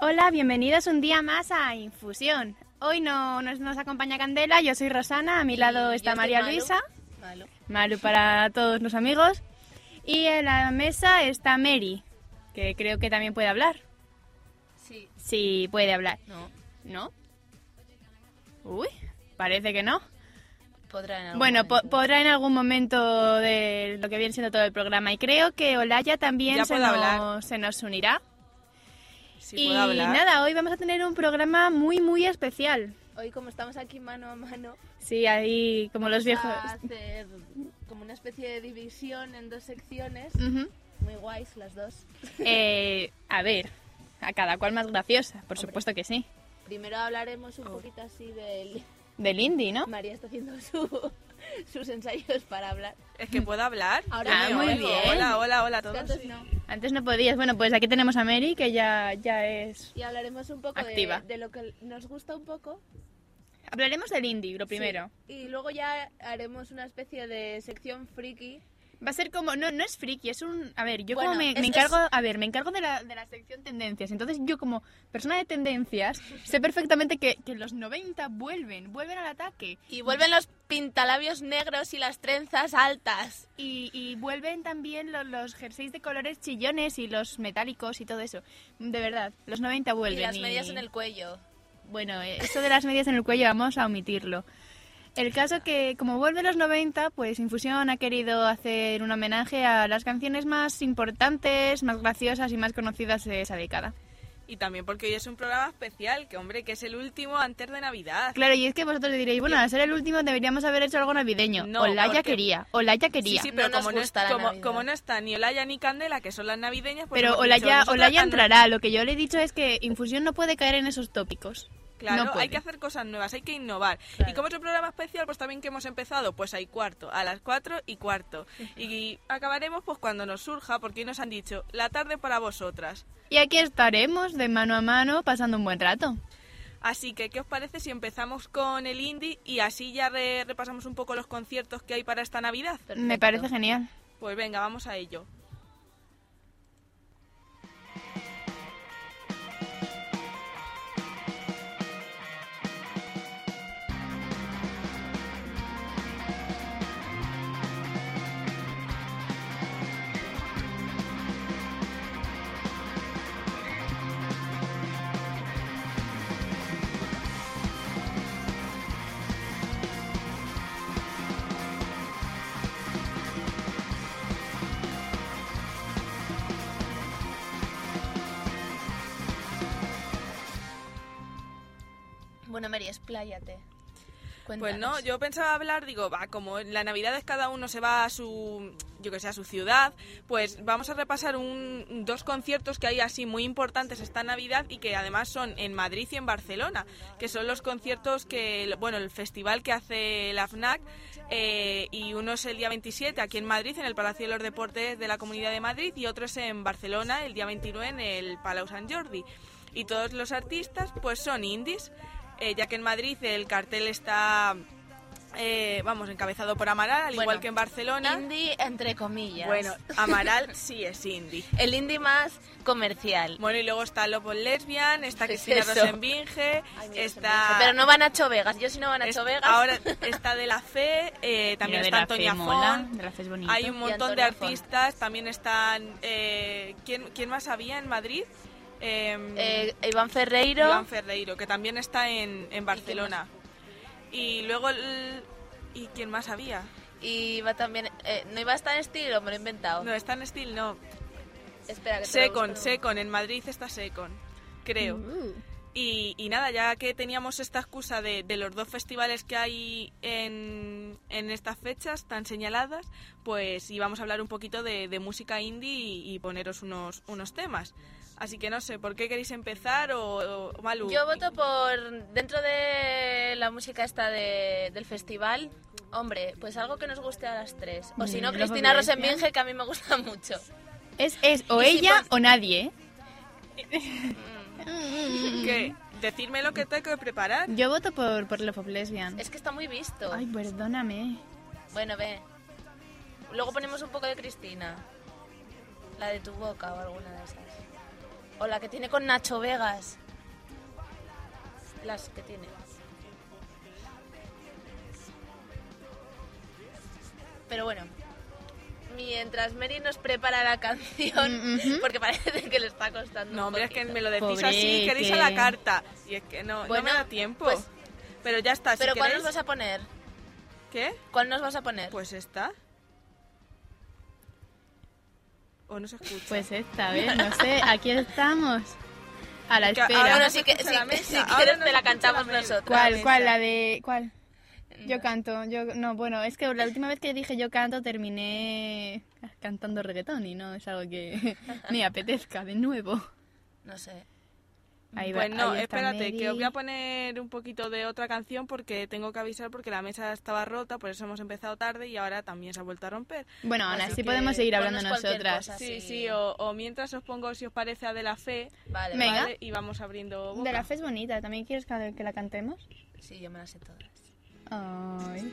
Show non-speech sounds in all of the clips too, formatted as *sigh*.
Hola, bienvenidos un día más a Infusión. Hoy no nos, nos acompaña Candela, yo soy Rosana, a mi lado está María Luisa, Malo. Malu para todos los amigos, y en la mesa está Mary, que creo que también puede hablar. Sí. Sí, puede hablar. No. ¿No? Uy, parece que no. Podrá en algún Bueno, po- podrá en algún momento de lo que viene siendo todo el programa. Y creo que Olaya también nos, se nos unirá. Si y puedo hablar. nada, hoy vamos a tener un programa muy, muy especial. Hoy como estamos aquí mano a mano, Sí, ahí como los viejos. a hacer como una especie de división en dos secciones, muy guays las dos. Eh, a ver, a cada cual más graciosa, por Hombre. supuesto que sí. Primero hablaremos un poquito así del... Del indie, ¿no? María está haciendo su- *laughs* sus ensayos para hablar. Es que puedo hablar. Ahora Ah, Me muy bien. Hola, hola, hola a todos. antes no. Antes no podías. Bueno, pues aquí tenemos a Mary, que ya, ya es... Y hablaremos un poco de, Activa. de lo que nos gusta un poco. Hablaremos del indie, lo primero. Sí. Y luego ya haremos una especie de sección friki. Va a ser como, no, no es friki, es un, a ver, yo Bueno, como me, es- me encargo, es- a ver, me encargo de la, de la sección tendencias, entonces yo como persona de tendencias sé perfectamente que, que los 90 vuelven, vuelven al ataque Y vuelven los pintalabios negros y las trenzas altas. y, y vuelven también lo- los, jerseys de colores chillones y los metálicos y todo eso, de verdad, los 90 vuelven. y las medias en el cuello. Bueno, eh, eso de las medias en el cuello vamos a omitirlo. El caso que, como vuelve los 90, pues Infusión ha querido hacer un homenaje a las canciones más importantes, más graciosas y más conocidas de esa década. Y también porque hoy es un programa especial, que hombre, que es el último antes de Navidad. Claro, y es que vosotros diréis, bueno, al ser el último deberíamos haber hecho algo navideño. No, Olaya porque- quería, Olaya Sí, quería. sí, pero como, no, como, como no está ni Olaya ni Candela, que son las navideñas, pues Pero hemos dicho, Olaya, Olaya entrará. Lo que yo le he dicho es que Infusión no puede caer en esos tópicos. Claro, No hay que hacer cosas nuevas, hay que innovar. Claro. Y como es un programa especial, pues también que hemos empezado, pues hay cuarto, a las cuatro y cuarto. *laughs* Y acabaremos pues cuando nos surja, porque hoy nos han dicho, la tarde para vosotras. Y aquí estaremos de mano a mano pasando un buen rato. Así que, ¿qué os parece si empezamos con el indie y así ya re- repasamos un poco los conciertos que hay para esta Navidad? Me parece genial. Pues venga, vamos a ello. Pues no, yo pensaba hablar, digo, va, como en la Navidad es cada uno se va a su, yo que sé, a su ciudad, pues vamos a repasar un, dos conciertos que hay así muy importantes esta Navidad y que además son en Madrid y en Barcelona, que son los conciertos que, bueno, el festival que hace la FNAC eh, y uno es el día 27 aquí en Madrid, en el Palacio de los Deportes de la Comunidad de Madrid y otro es en Barcelona el día 29 en el Palau Sant Jordi. Y todos los artistas pues son indies, eh, ya que en Madrid el cartel está eh, vamos, encabezado por Amaral, al Bueno, igual que en Barcelona. Indie, entre comillas. Bueno, Amaral *laughs* sí es indie. El indie más comercial. Bueno, y luego está Lobo Lesbian, está *laughs* ¿Qué es Cristina? Rosenbinge, Ay, está... Pero no van a Nacho Vegas. Yo si no van a es- Nacho Vegas. Ahora *laughs* está de la fe, eh, también Mira, está Antonia Font, de la Fe es bonito. hay un montón de artistas, también están... eh, ¿quién, ¿Quién más había en Madrid? Em, Eh, Iván Ferreiro. Iván Ferreiro, que también está en, en Barcelona. Y luego... el- ¿Y quién más había? Y va también. eh, ¿No iba a estar en estilo? Me lo he inventado. No, está en Steel, no. Espera, que Secon. Secon, en Madrid está Secon, creo. Uh, Y, y nada, ya que teníamos esta excusa de, de los dos festivales que hay en, en estas fechas tan señaladas, pues íbamos a hablar un poquito de, de música indie y, y poneros unos, unos temas. Así que no sé, ¿por qué queréis empezar o, o Malu? Yo voto por. Dentro de la música esta de- del festival. Hombre, pues algo que nos guste a las tres. O si no, Mm, Cristina of Lesbian. Rosenbinge, que a mí me gusta mucho. Es, es o si ella o nadie, ¿eh? ¿Qué? Decirme lo que tengo que preparar. Yo voto por, por Love of Lesbian. Es que está muy visto. Ay, perdóname. Bueno, ve. Luego ponemos un poco de Cristina. La de tu boca o alguna de esas. O la que tiene con Nacho Vegas. Las que tiene. Pero bueno. Mientras Mary nos prepara la canción, Mm, porque parece que le está costando. No, un hombre, es que me lo decís Pobre, así, queréis que- a la carta. Y es que no, no me da tiempo. pues- Pero ya está, si Pero ¿cuál queréis... nos vas a poner? ¿Qué? ¿Cuál nos vas a poner? Pues esta. ¿O no se escucha? Pues esta *laughs* vez, no sé, aquí estamos. A la espera. ahora Bueno, no si, se que, la mesa, si ahora quieres no te la cantamos la nosotros. ¿Cuál, cuál? La de... ¿Cuál? Yo canto, yo... No, bueno, es que la última vez que dije yo canto terminé cantando reggaetón y no es algo que *laughs* me apetezca de nuevo. No sé. Ahí va, Pues no, ahí espérate, que os voy a poner un poquito de otra canción porque tengo que avisar porque la mesa estaba rota, por eso hemos empezado tarde y ahora también se ha vuelto a romper. Bueno, aún Así podemos seguir hablando nosotras. cosa. Sí, sí, o, o mientras os pongo si os parece a De La Fe, Vale, Venga. ¿vale? Y vamos abriendo boca. De la fe es bonita, ¿también quieres que, que la cantemos? Sí, yo me las sé todas. Ay.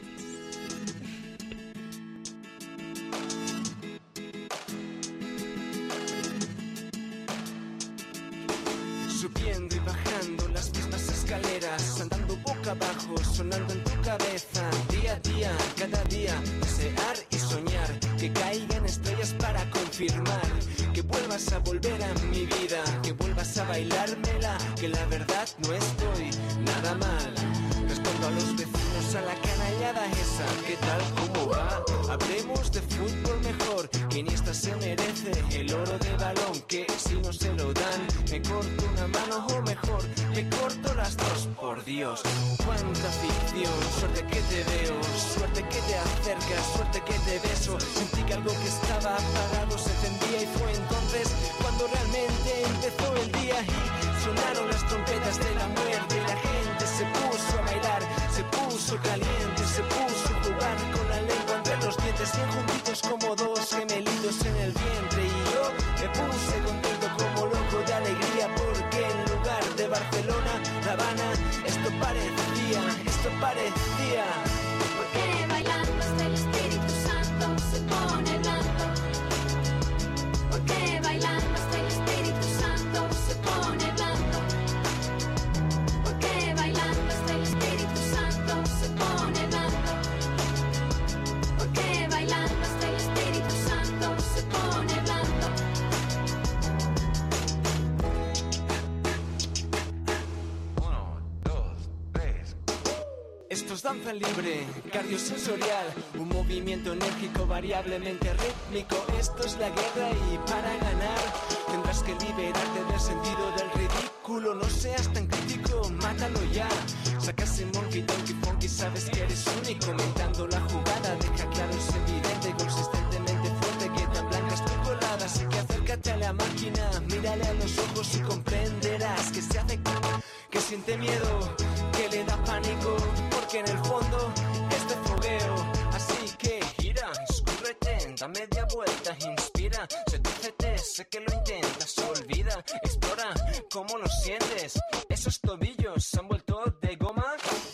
Subiendo y bajando las mismas escaleras, andando boca abajo, sonando en tu cabeza, día a día, cada día, desear y soñar, que caigan estrellas para confirmar, que vuelvas a volver a mi vida, que vuelvas a bailármela, que la verdad no estoy nada mal. Respondo a los vecinos a la canallada esa, ¿qué tal? ¿Cómo va? Hablemos de fútbol mejor, Iniesta se merece el oro de balón, que si no se lo dan, me corto una mano o mejor, me corto las dos, por Dios. Cuánta ficción, suerte que te veo, suerte que te acercas, suerte que te beso. Sentí que algo que estaba apagado se encendía y fue entonces cuando realmente empezó el día y sonaron las trompetas de la muerte. La gente puso caliente, se puso a jugar con la lengua entre los dientes, bien juntitos como dos gemelitos en el vientre. Y yo me puse contento como loco de alegría porque en lugar de Barcelona, La Habana, esto parecía, danza libre, cardiosensorial, un movimiento enérgico variablemente rítmico. Esto es la guerra y para ganar tendrás que liberarte del sentido del ridículo. No seas tan crítico, mátalo ya. Saca ese monkey donkey funky, sabes que eres único. Mentando la jugada, deja claro, es evidente, consistentemente fuerte que tan blanca es tu colada. Así que acércate a la máquina, mírale a los ojos y comprenderás que se hace que siente miedo, que le da pánico, porque en el fondo es de fogueo. Así que gira, escúrrete, da media vuelta, inspira, sedúcete, sé que lo intentas, olvida, explora cómo lo sientes. Esos tobillos se han vuelto de goma.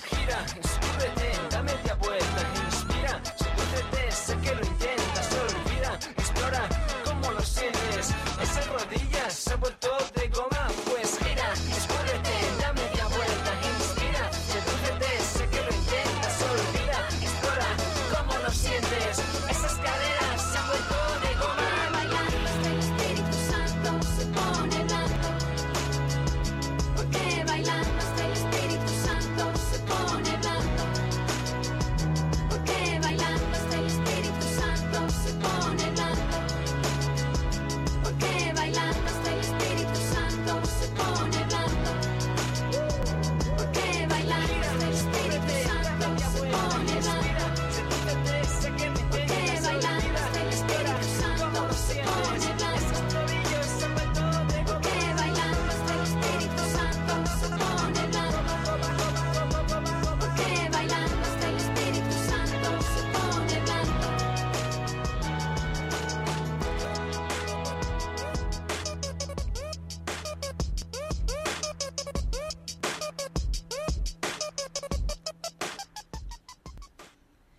Gira, escúrrete, da media vuelta, inspira, se sedúcete, sé que lo intentas, olvida, explora cómo lo sientes. Esas rodillas se han vuelto de goma.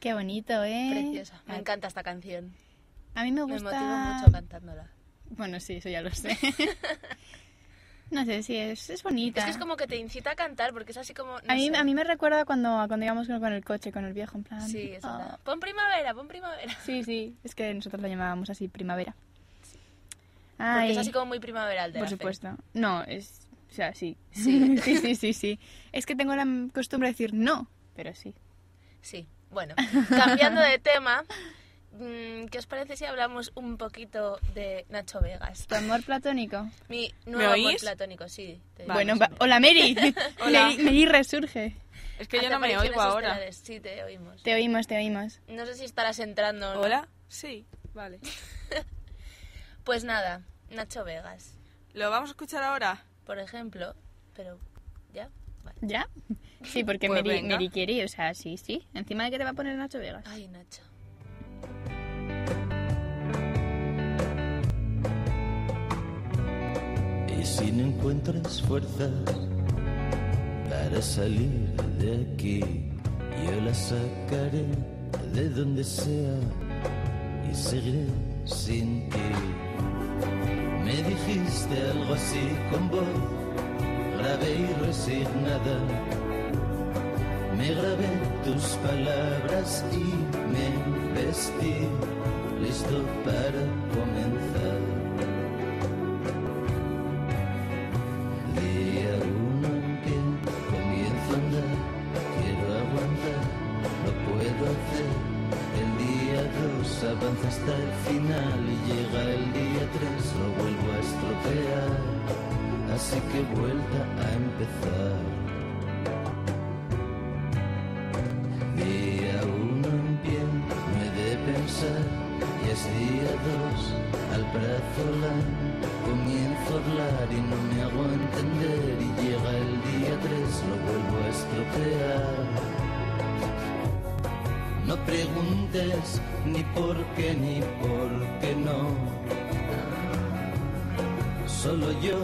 Qué bonito, ¿eh? Preciosa. Me encanta esta canción. A mí me Me gusta... motiva mucho cantándola. Bueno, sí, eso ya lo sé. *laughs* no sé, sí, es, es bonita. Es que es como que te incita a cantar porque es así como... no a, mí, sé. a mí me recuerda cuando, cuando íbamos con, el coche, con el viejo, en plan... Sí, es verdad. "Ah". Pon primavera, pon primavera. Sí, sí, es que nosotros lo llamábamos así, primavera. Ay, es así como muy primaveral de por la fe. supuesto. No, es... O sea, sí. Sí. *laughs* sí, sí, sí, sí. Es que tengo la costumbre de decir no, pero sí. Sí, bueno, cambiando de tema, mm, ¿qué os parece si hablamos un poquito de Nacho Vegas? ¿Tu amor platónico? Mi nuevo amor oís? platónico, sí. te- bueno, va- hola Mary. *laughs* Hola. Mary, Mary resurge. Es que yo Hace no me oigo apariciones ahora. estelares. Sí, te oímos. Te oímos, te oímos. No sé si estarás entrando o no. ¿Hola? Sí, vale. *laughs* Pues nada, Nacho Vegas, ¿Lo vamos a escuchar ahora? por ejemplo, pero ya. Sí, porque Pues Mary. Mary quiere, o sea, sí, sí. Encima de que te va a poner Nacho Vegas. Ay, Nacho. Y si no encuentras fuerzas para salir de aquí, yo las sacaré de donde sea y seguiré sin ti. Me dijiste algo así con voz grave y resignada. Me grabé tus palabras y me vestí listo para comenzar. Día uno en pie, comienzo a andar, quiero aguantar, no puedo hacer. El día dos avanza hasta el final y llega así que vuelta a empezar. Día uno en pie, no he de pensar, y es día dos, al brazo la comienzo a hablar y no me hago entender, y llega el día tres, lo vuelvo a estropear. No preguntes ni por qué ni por qué no. Solo yo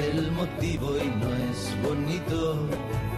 el motivo y no es bonito.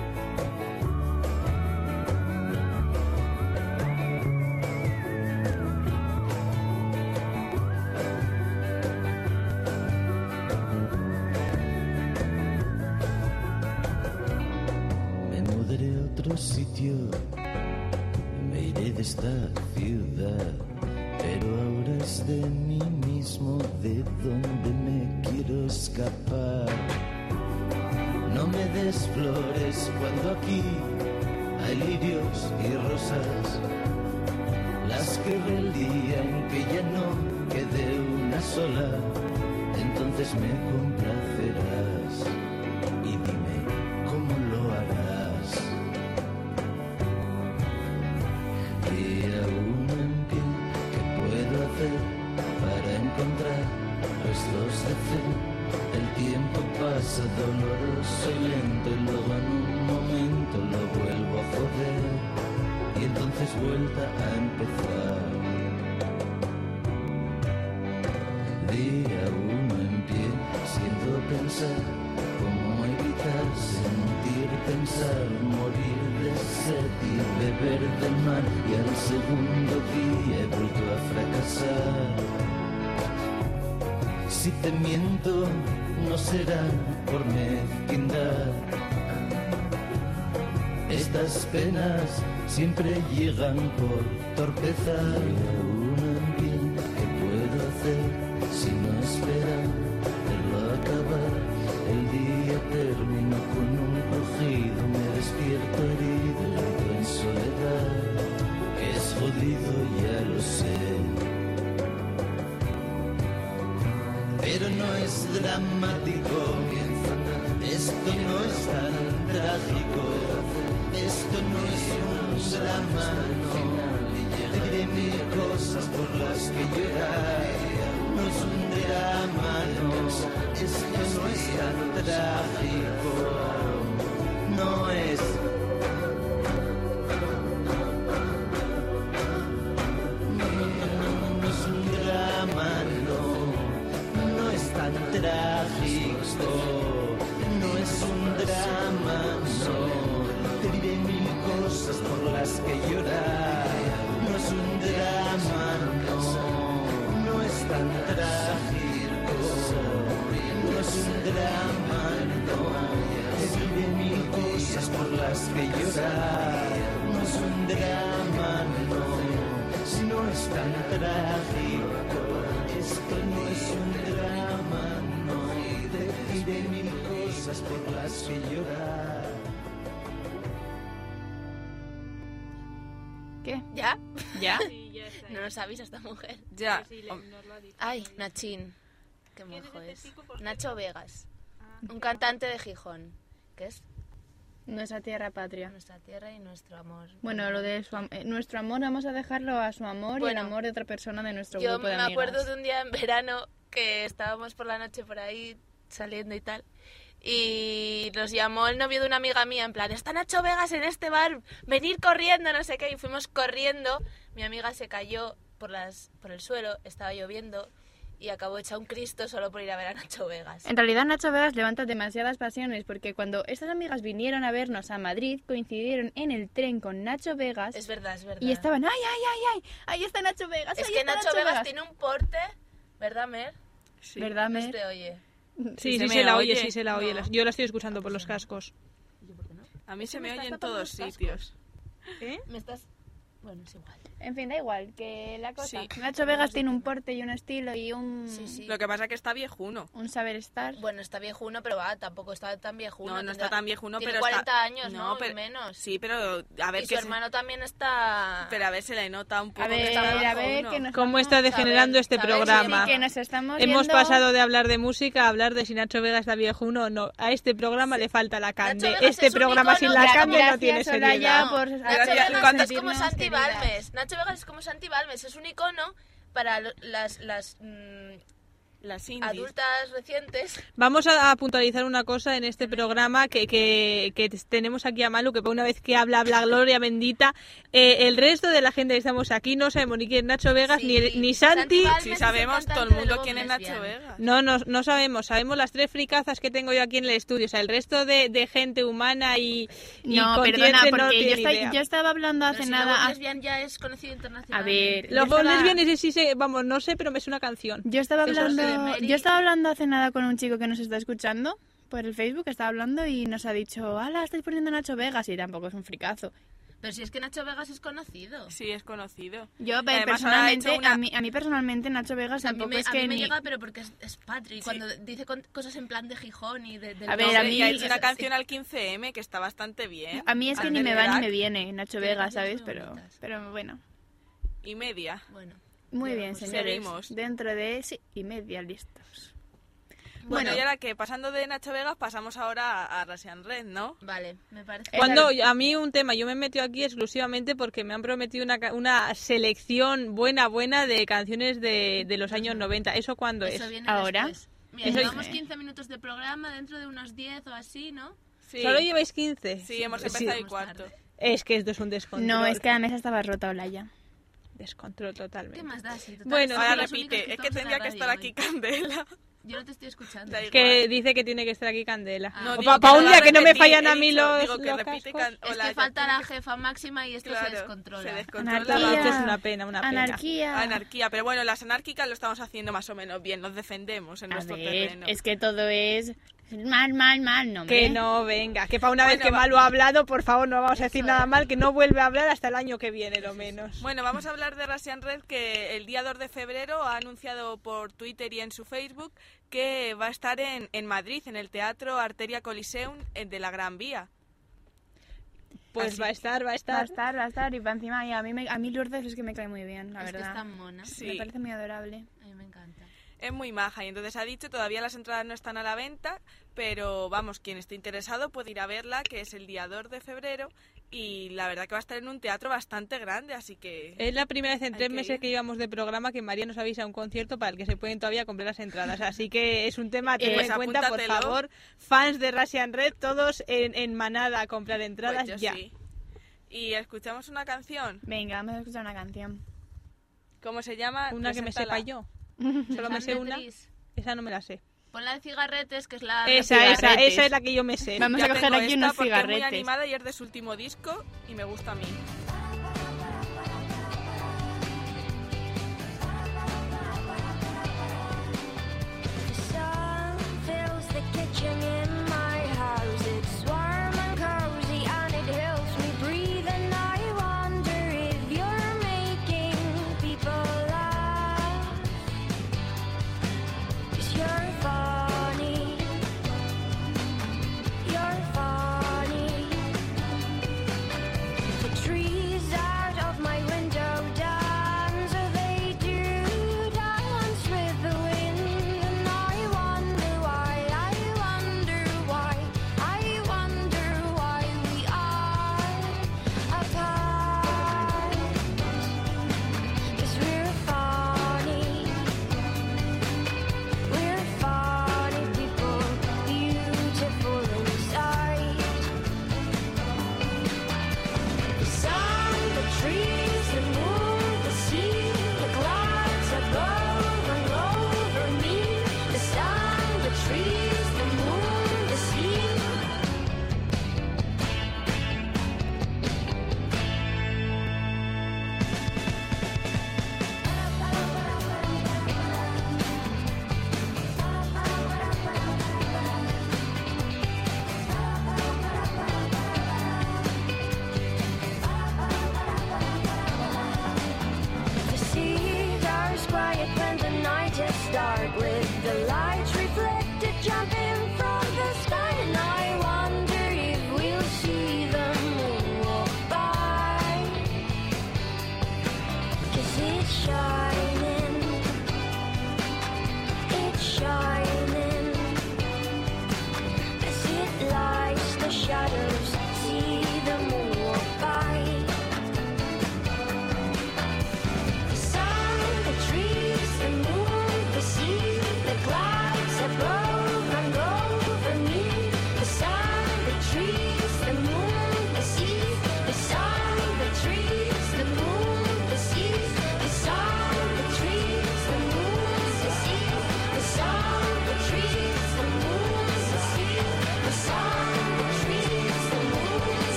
Pero no es dramático, esto no es tan trágico, esto no es un drama, no. Diré mil cosas por las que llorar, no es un drama, no. Esto no es tan trágico, no es. ¿Ya? ¿Ya? No nos avisa esta mujer. Ya. Ay, Nachín. Qué mojo es. Nacho Vegas. Un cantante de Gijón. Que es Nuestra tierra patria. nuestra tierra y nuestro amor. Bueno, lo de su am- eh, nuestro amor vamos a dejarlo a su amor y Bueno, el amor de otra persona de nuestro Yo grupo de me amigas. acuerdo de un día en verano que estábamos por la noche por ahí saliendo y tal. Y nos llamó el novio de una amiga mía en plan, está Nacho Vegas en este bar, venir corriendo, no sé qué. Y fuimos corriendo. Mi amiga se cayó por, las, por el suelo, estaba lloviendo y acabó hecha un Cristo solo por ir a ver a Nacho Vegas. En realidad Nacho Vegas levanta demasiadas pasiones porque cuando estas amigas vinieron a vernos a Madrid coincidieron en el tren con Nacho Vegas Es verdad, es verdad. y estaban, ay, ay, ay, ay, ahí está Nacho Vegas. Es ahí que está Nacho Vegas tiene un porte, ¿verdad, Mer? ¿Verdad, No Mer? se te oye. Sí, se sí se la oye, oye. sí se la oye. No. Yo la estoy escuchando por los cascos. A mí se me me oye en todos sitios. Me estás... Bueno, es igual. En fin, da igual, que la cosa. Sí. Nacho Vegas tiene un porte y un estilo y un, Sí, sí. Lo que pasa es que está viejuno. un saber estar. Bueno, está viejuno, pero va, tampoco está tan viejuno. No, no está tan viejuno, tiene pero 40 está... años, ¿no? Y pero- menos. Sí, pero a ver y su qué se- hermano también está... Pero a ver, se le nota un poco A que ver, está a ver, que nos ¿Cómo está degenerando este saber, programa? Sí, que nos estamos Hemos yendo- pasado de hablar de música a hablar de si Nacho Vega está viejuno o no. A este programa le falta la cande. Vegas Este programa sin la cande no tiene por Nacho Vegas es como Santi. Balmes. Nacho Vegas es como Santi. Es un icono para las, las mm, Las indies. adultas recientes. Vamos a, a puntualizar una cosa en este programa que, que, que tenemos aquí a Malu, que por una vez que habla, habla Gloria bendita. Eh, el resto de la gente que estamos aquí no sabemos ni quién es Nacho Vegas, Sí. ni, ni Santi. Sí, es sabemos todo el mundo quién es Nacho Lesbian. Vega. No, no, no sabemos. Sabemos las tres fricazas que tengo yo aquí en el estudio. O sea, el resto de, de gente humana y, y No, perdona, no porque tiene yo, estoy- idea. yo estaba hablando hace si nada... Lesbian ya es conocido internacionalmente. A ver, Los estaba- lesbianes sí sé, vamos, no sé, pero me suena canción. Yo estaba hablando. Yo estaba hablando hace nada con un chico que nos está escuchando por el Facebook, estaba hablando y nos ha dicho, ala, estáis poniendo a Nacho Vegas y tampoco es un fricazo. Pero si es que Nacho Vegas es conocido. Sí, es conocido. Yo Además, personalmente, una- a, mí, a mí personalmente Nacho Vegas a mí tampoco me, es a que mí me ni... llega, pero porque es, es patri. Cuando dice con- cosas en plan de Gijón y de... del A ver, a mí- y ha hecho una sí. canción al 15M que está bastante bien. A mí es que ni me va ni me viene Nacho Vegas, ¿sabes? Pero, pero bueno. Y media. Bueno. Muy bien, pues señores. seguimos. Dentro de sí y media listos. Bueno, Bueno. y ahora que pasando de Nacho Vegas pasamos ahora a, a Russian Red, ¿no? Vale, me parece... Cuando a mí un tema, yo me he metido aquí exclusivamente porque me han prometido una, ca- una selección buena, buena de canciones de, de los años 90. ¿Eso cuándo Eso es? viene Ahora. después. Mira, Eso llevamos dice. 15 minutos de programa, dentro de unos 10 o así, ¿no? Sí. ¿Solo lleváis 15? Sí, hemos Sí. empezado el Vamos cuarto. Es que esto es un descontrol. No, es que la mesa estaba rota, Olaya. Descontrol totalmente. ¿Qué más da? Si total, Bueno, Ahora repite, es que estamos en tendría que estar aquí hoy. Candela. *laughs* Yo no te estoy escuchando. Que dice que tiene que estar aquí Candela. Ah. No, digo pa- que un día que no me fallan a mí dicho, los, digo que los repite cascos. Es que falta la que- jefa máxima y esto Claro, se descontrola. se descontrola. Anarquía. Esto es una pena, una pena. Anarquía. Anarquía, pero bueno, las anárquicas lo estamos haciendo más o menos bien, nos defendemos en A nuestro ver, terreno. es que todo es mal, mal, mal, no Que no, venga, que para una vez que va- Malu ha hablado, por favor, no vamos a decir nada mal, que no vuelve a hablar hasta el año que viene, lo menos. Bueno, vamos a hablar de Russian Red que el día 2 de febrero ha anunciado por Twitter y en su Facebook que va a estar en, en Madrid, en el Teatro Arteria Coliseum eh, de la Gran Vía. Pues Así va a estar, va a Va a estar. estar, va a estar y para encima y a mí, me- a mí Lourdes es que me cae muy bien, la es que verdad. es tan mona. Sí. Me parece muy adorable. A mí me encanta. Es muy maja y entonces ha dicho todavía las entradas no están a la venta, pero vamos, quien esté interesado puede ir a verla, que es el día 2 de febrero y la verdad que va a estar en un teatro bastante grande, así que... Es la primera vez en tres que meses ir. que llevamos de programa que María nos avisa un concierto para el que se pueden todavía comprar las entradas. Así que es un tema a *laughs* tener Pues en cuenta, por favor. Fans de Russian Red, todos en, en manada a comprar entradas pues yo ya. sí. Y escuchamos una canción, Venga, vamos a escuchar una canción. ¿cómo se llama? Una que me sepa yo. Solo me sé una. Esa no me la sé. Pon la de cigarretes, que es la... Esa, esa, cigarretes. esa es la que yo me sé. Vamos Ya a coger aquí unos porque es muy cigarretes. animada y es de su último disco y me gusta a mí. The sun fills the kitchen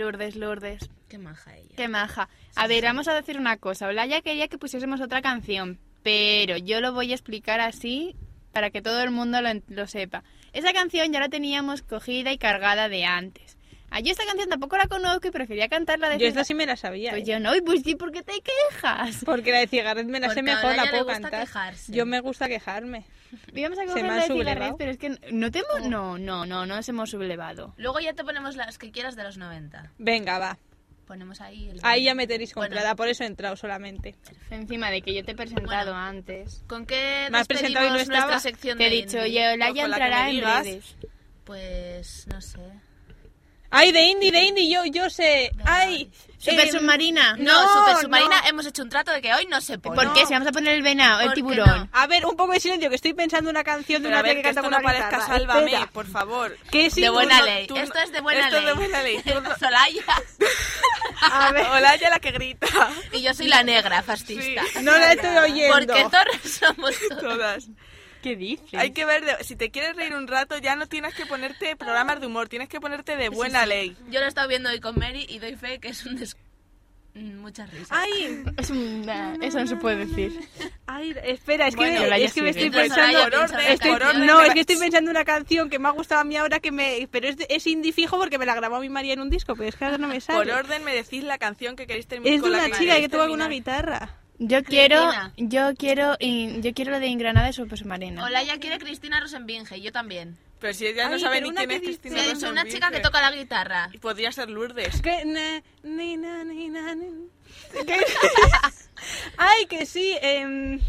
Lourdes, Lourdes. Qué maja ella. Qué maja. A ver, vamos a decir una cosa. Olaya quería que pusiésemos otra canción, pero yo lo voy a explicar así para que todo el mundo lo, lo sepa. Esa canción ya la teníamos cogida y cargada de antes. Ah, yo esta canción tampoco la conozco y prefería cantarla de Yo esta sí me la sabía. Pues ¿eh? yo no, y pues sí, ¿por qué te quejas? Porque la de Cigarret me la sé Porque a mejor, la puedo cantar. quejarse. Yo me gusta quejarme. Íbamos a Se coger me la ha de cigarret, pero es que no te hemos... No, no, no, no nos hemos sublevado. Luego ya te ponemos las que quieras de los 90. Venga, va. Ponemos ahí el... Ahí ya me tenéis Bueno. comprada, por eso he entrado solamente. Encima de que yo te he presentado Bueno. antes. ¿Con qué Me has presentado y no nuestra sección Te he de dicho, indie? y Olaya Con la que entrará en redes. Pues no sé. ¡Ay, de indie, de indie! Yo, yo sé. ¡Ay! Super em, submarina. No, No, Super Submarina no. hemos hecho un trato de que hoy no se pone. ¿Por qué? Si vamos a poner el venado, el ¿Por qué tiburón. no? A ver, un poco de silencio, que estoy pensando una canción de Pero una tía que que canta esto con no una parezca. Sálvame, Espera. por favor. Que sí, de tú buena ley. tú- esto es de buena esto es ley. de buena ley. *laughs* Solaya. *laughs* A ver, Olaya la que grita. *laughs* Y yo soy la negra, fascista. no la estoy oyendo. Porque todos somos todos. Todas. ¿Qué dices? Hay que ver, de- si te quieres reír un rato, ya no tienes que ponerte programas de humor, tienes que ponerte de buena ley. Yo lo he estado viendo hoy con Mary y doy fe que es un des... mm, Muchas risas. Ay, Es un- nah, eso no se puede decir. ay, espera, es que, Bueno, es que me sigue. estoy Entonces, pensando... Olaya, piensa una estoy- canción. no, es que estoy pensando una canción que me ha gustado a mí ahora, que me pero es, es indie fijo porque me la grabó mi María en un disco, pero es que ahora no me sale. Por orden me decís la canción que queréis terminar es de con la una que chica que toca con una terminar. guitarra. Yo quiero, yo quiero, y- yo quiero lo de Ingranada de Super Submarina. Olaya quiere Cristina Rosenbinge, y yo también. Pero si ella no Ay, sabe pero ni una quién que es dice- Cristina ha dicho una Rosenvinge. chica que toca la guitarra. Y podría ser Lourdes. Que na- ni na, ni na, ni- que- *laughs* Ay, que sí. em,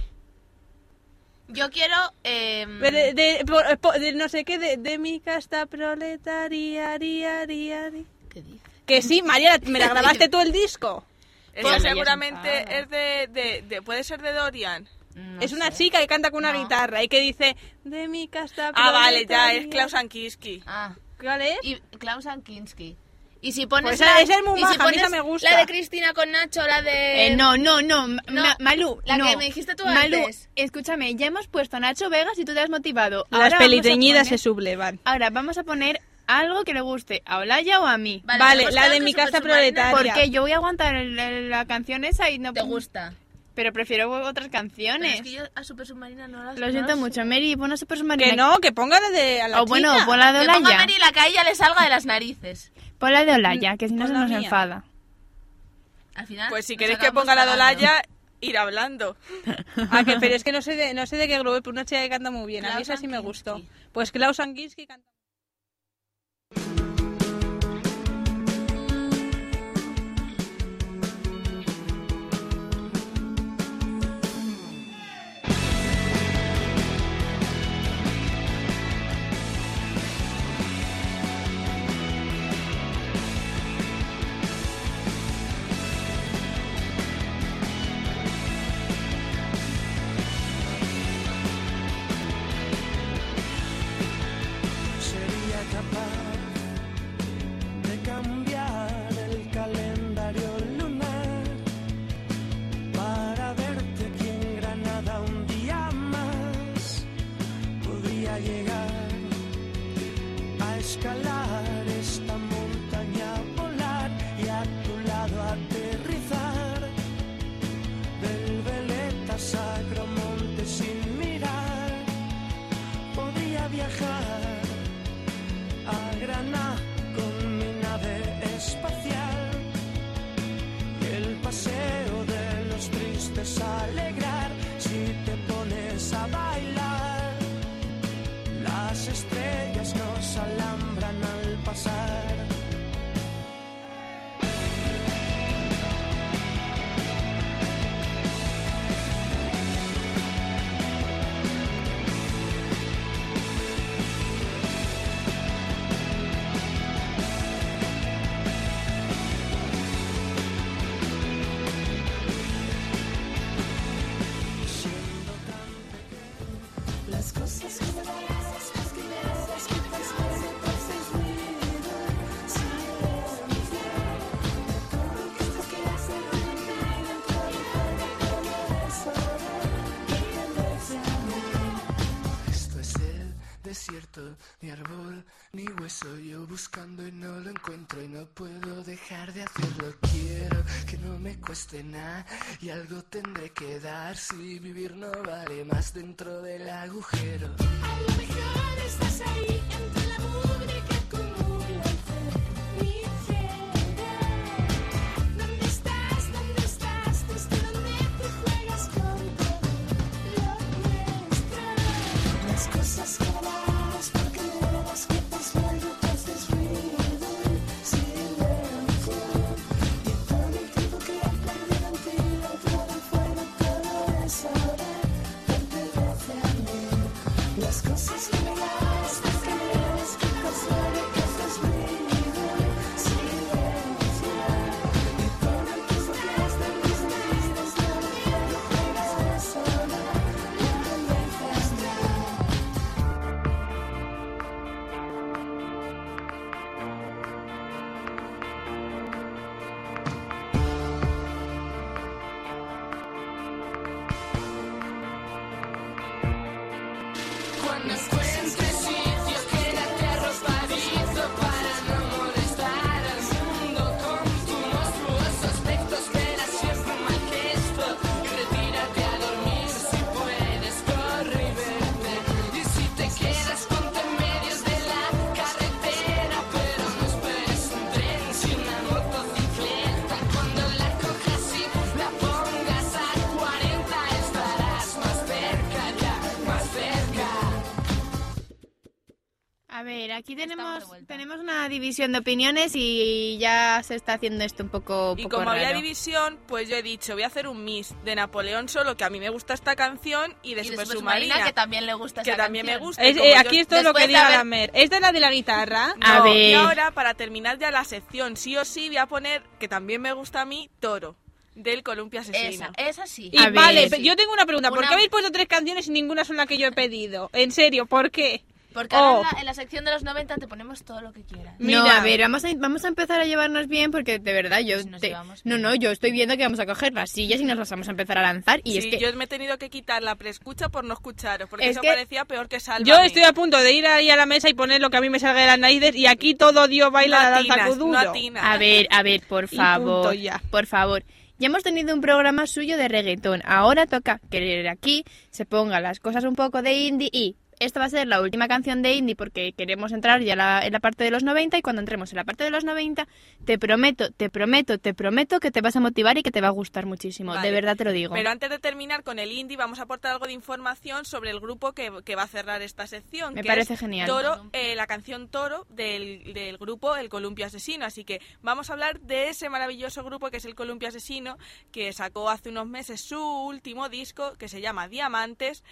Yo quiero... em, de, de- por- por- de no sé qué, de, de mi casta proletaria. ria, ria, ri. ¿Qué dice? Que sí, María, me la *laughs* grabaste tú el disco. Esa Pues seguramente enfada. es de, de, de- Puede ser de Dorian. No es una sé. chica que canta con una No. guitarra y que dice de mi casta Ah, vale, ya, proletaria". es Klaus Ankiski. Ah, ¿Cuál es? y Klaus Kinski. Y si pones Pues la, esa es muy maja, si a mí me gusta. la de Cristina con Nacho, la de... Eh, no, no, no, No, Ma- Malu, la no. que me dijiste tú Malu, antes. escúchame, ya hemos puesto a Nacho Vegas y tú te has motivado. Las Ahora peliteñidas se poner- sublevan. Ahora vamos a poner algo que le guste a Olaya o a mí. Vale, Vale, la de mi casa proletaria. Porque yo voy a aguantar el- el- la canción esa y no... Te gusta. Pero prefiero otras Pero canciones. es que yo a Super Submarina no las Lo no siento las- mucho, Mary, pon a Super Submarina. Que no, que ponga la de a la O bueno, chica. pon la de Que ponga Olaya. Mary la que a ella le salga de las narices. Pon la de Olaya, que si no Pon se la nos mía. enfada. Al final... Pues si nos queréis que acabamos ponga la de pagando. Olaya, ir hablando. *laughs* Ah, que, pero es que no sé de, no sé de qué grupo, pero una chica que canta muy bien. A mí Klaus esa sí me Ankinski. gustó. Pues Klaus Ankinski canta. desierto, ni árbol, ni hueso. Yo buscando y no lo encuentro y no puedo dejar de hacerlo. Quiero que no me cueste nada y algo tendré que dar si vivir no vale más dentro del agujero. Estás ahí. División de opiniones y ya se está haciendo esto un poco, Y poco como había división, pues yo he dicho, voy a hacer un miss de Napoleón solo, que a mí me gusta esta canción, y de Y Super después Submarina, Marina, que también le gusta que esa también me gusta. Es- eh, yo- aquí es todo lo que de diga haber- la Mer. ¿Esta es la de la guitarra? A ver. Y ahora, para terminar ya la sección, sí o sí, voy a poner, que también me gusta a mí, Toro, del Columpio Asesino. Esa, esa sí. Y A ver. vale, Sí. yo tengo una pregunta. ¿Por Una- qué habéis puesto tres canciones y ninguna son la que yo he pedido? En serio, ¿por qué? Porque ahora Oh. en, la, en la sección de los 90 te ponemos todo lo que quieras. No, Mira. a ver, vamos a, vamos a empezar a llevarnos bien porque de verdad yo... Pues te- no, no, yo estoy viendo que vamos a coger las sillas y nos las vamos a empezar a lanzar y Sí, es que... yo me he tenido que quitar la preescucha por no escucharos, porque Es eso que- parecía peor que Salva. Yo estoy a punto de ir ahí a la mesa y poner lo que a mí me salga de las narices y aquí todo Dios baila la danza no atinas. A ver, a ver, por *laughs* Y favor, punto ya. por favor. Ya hemos tenido un programa suyo de reggaetón. Ahora toca que aquí se pongan las cosas un poco de indie y esta va a ser la última canción de indie porque queremos entrar ya la- en la parte de los 90 y cuando entremos en la parte de los 90 te prometo, te prometo, te prometo que te vas a motivar y que te va a gustar muchísimo. Vale. De verdad te lo digo. Pero antes de terminar con el indie, vamos a aportar algo de información sobre el grupo que, que va a cerrar esta sección. Me que parece es genial. Toro, eh, la canción Toro del, del grupo El Columpio Asesino. Así que vamos a hablar de ese maravilloso grupo que es El Columpio Asesino, que sacó hace unos meses su último disco, que se llama Diamantes.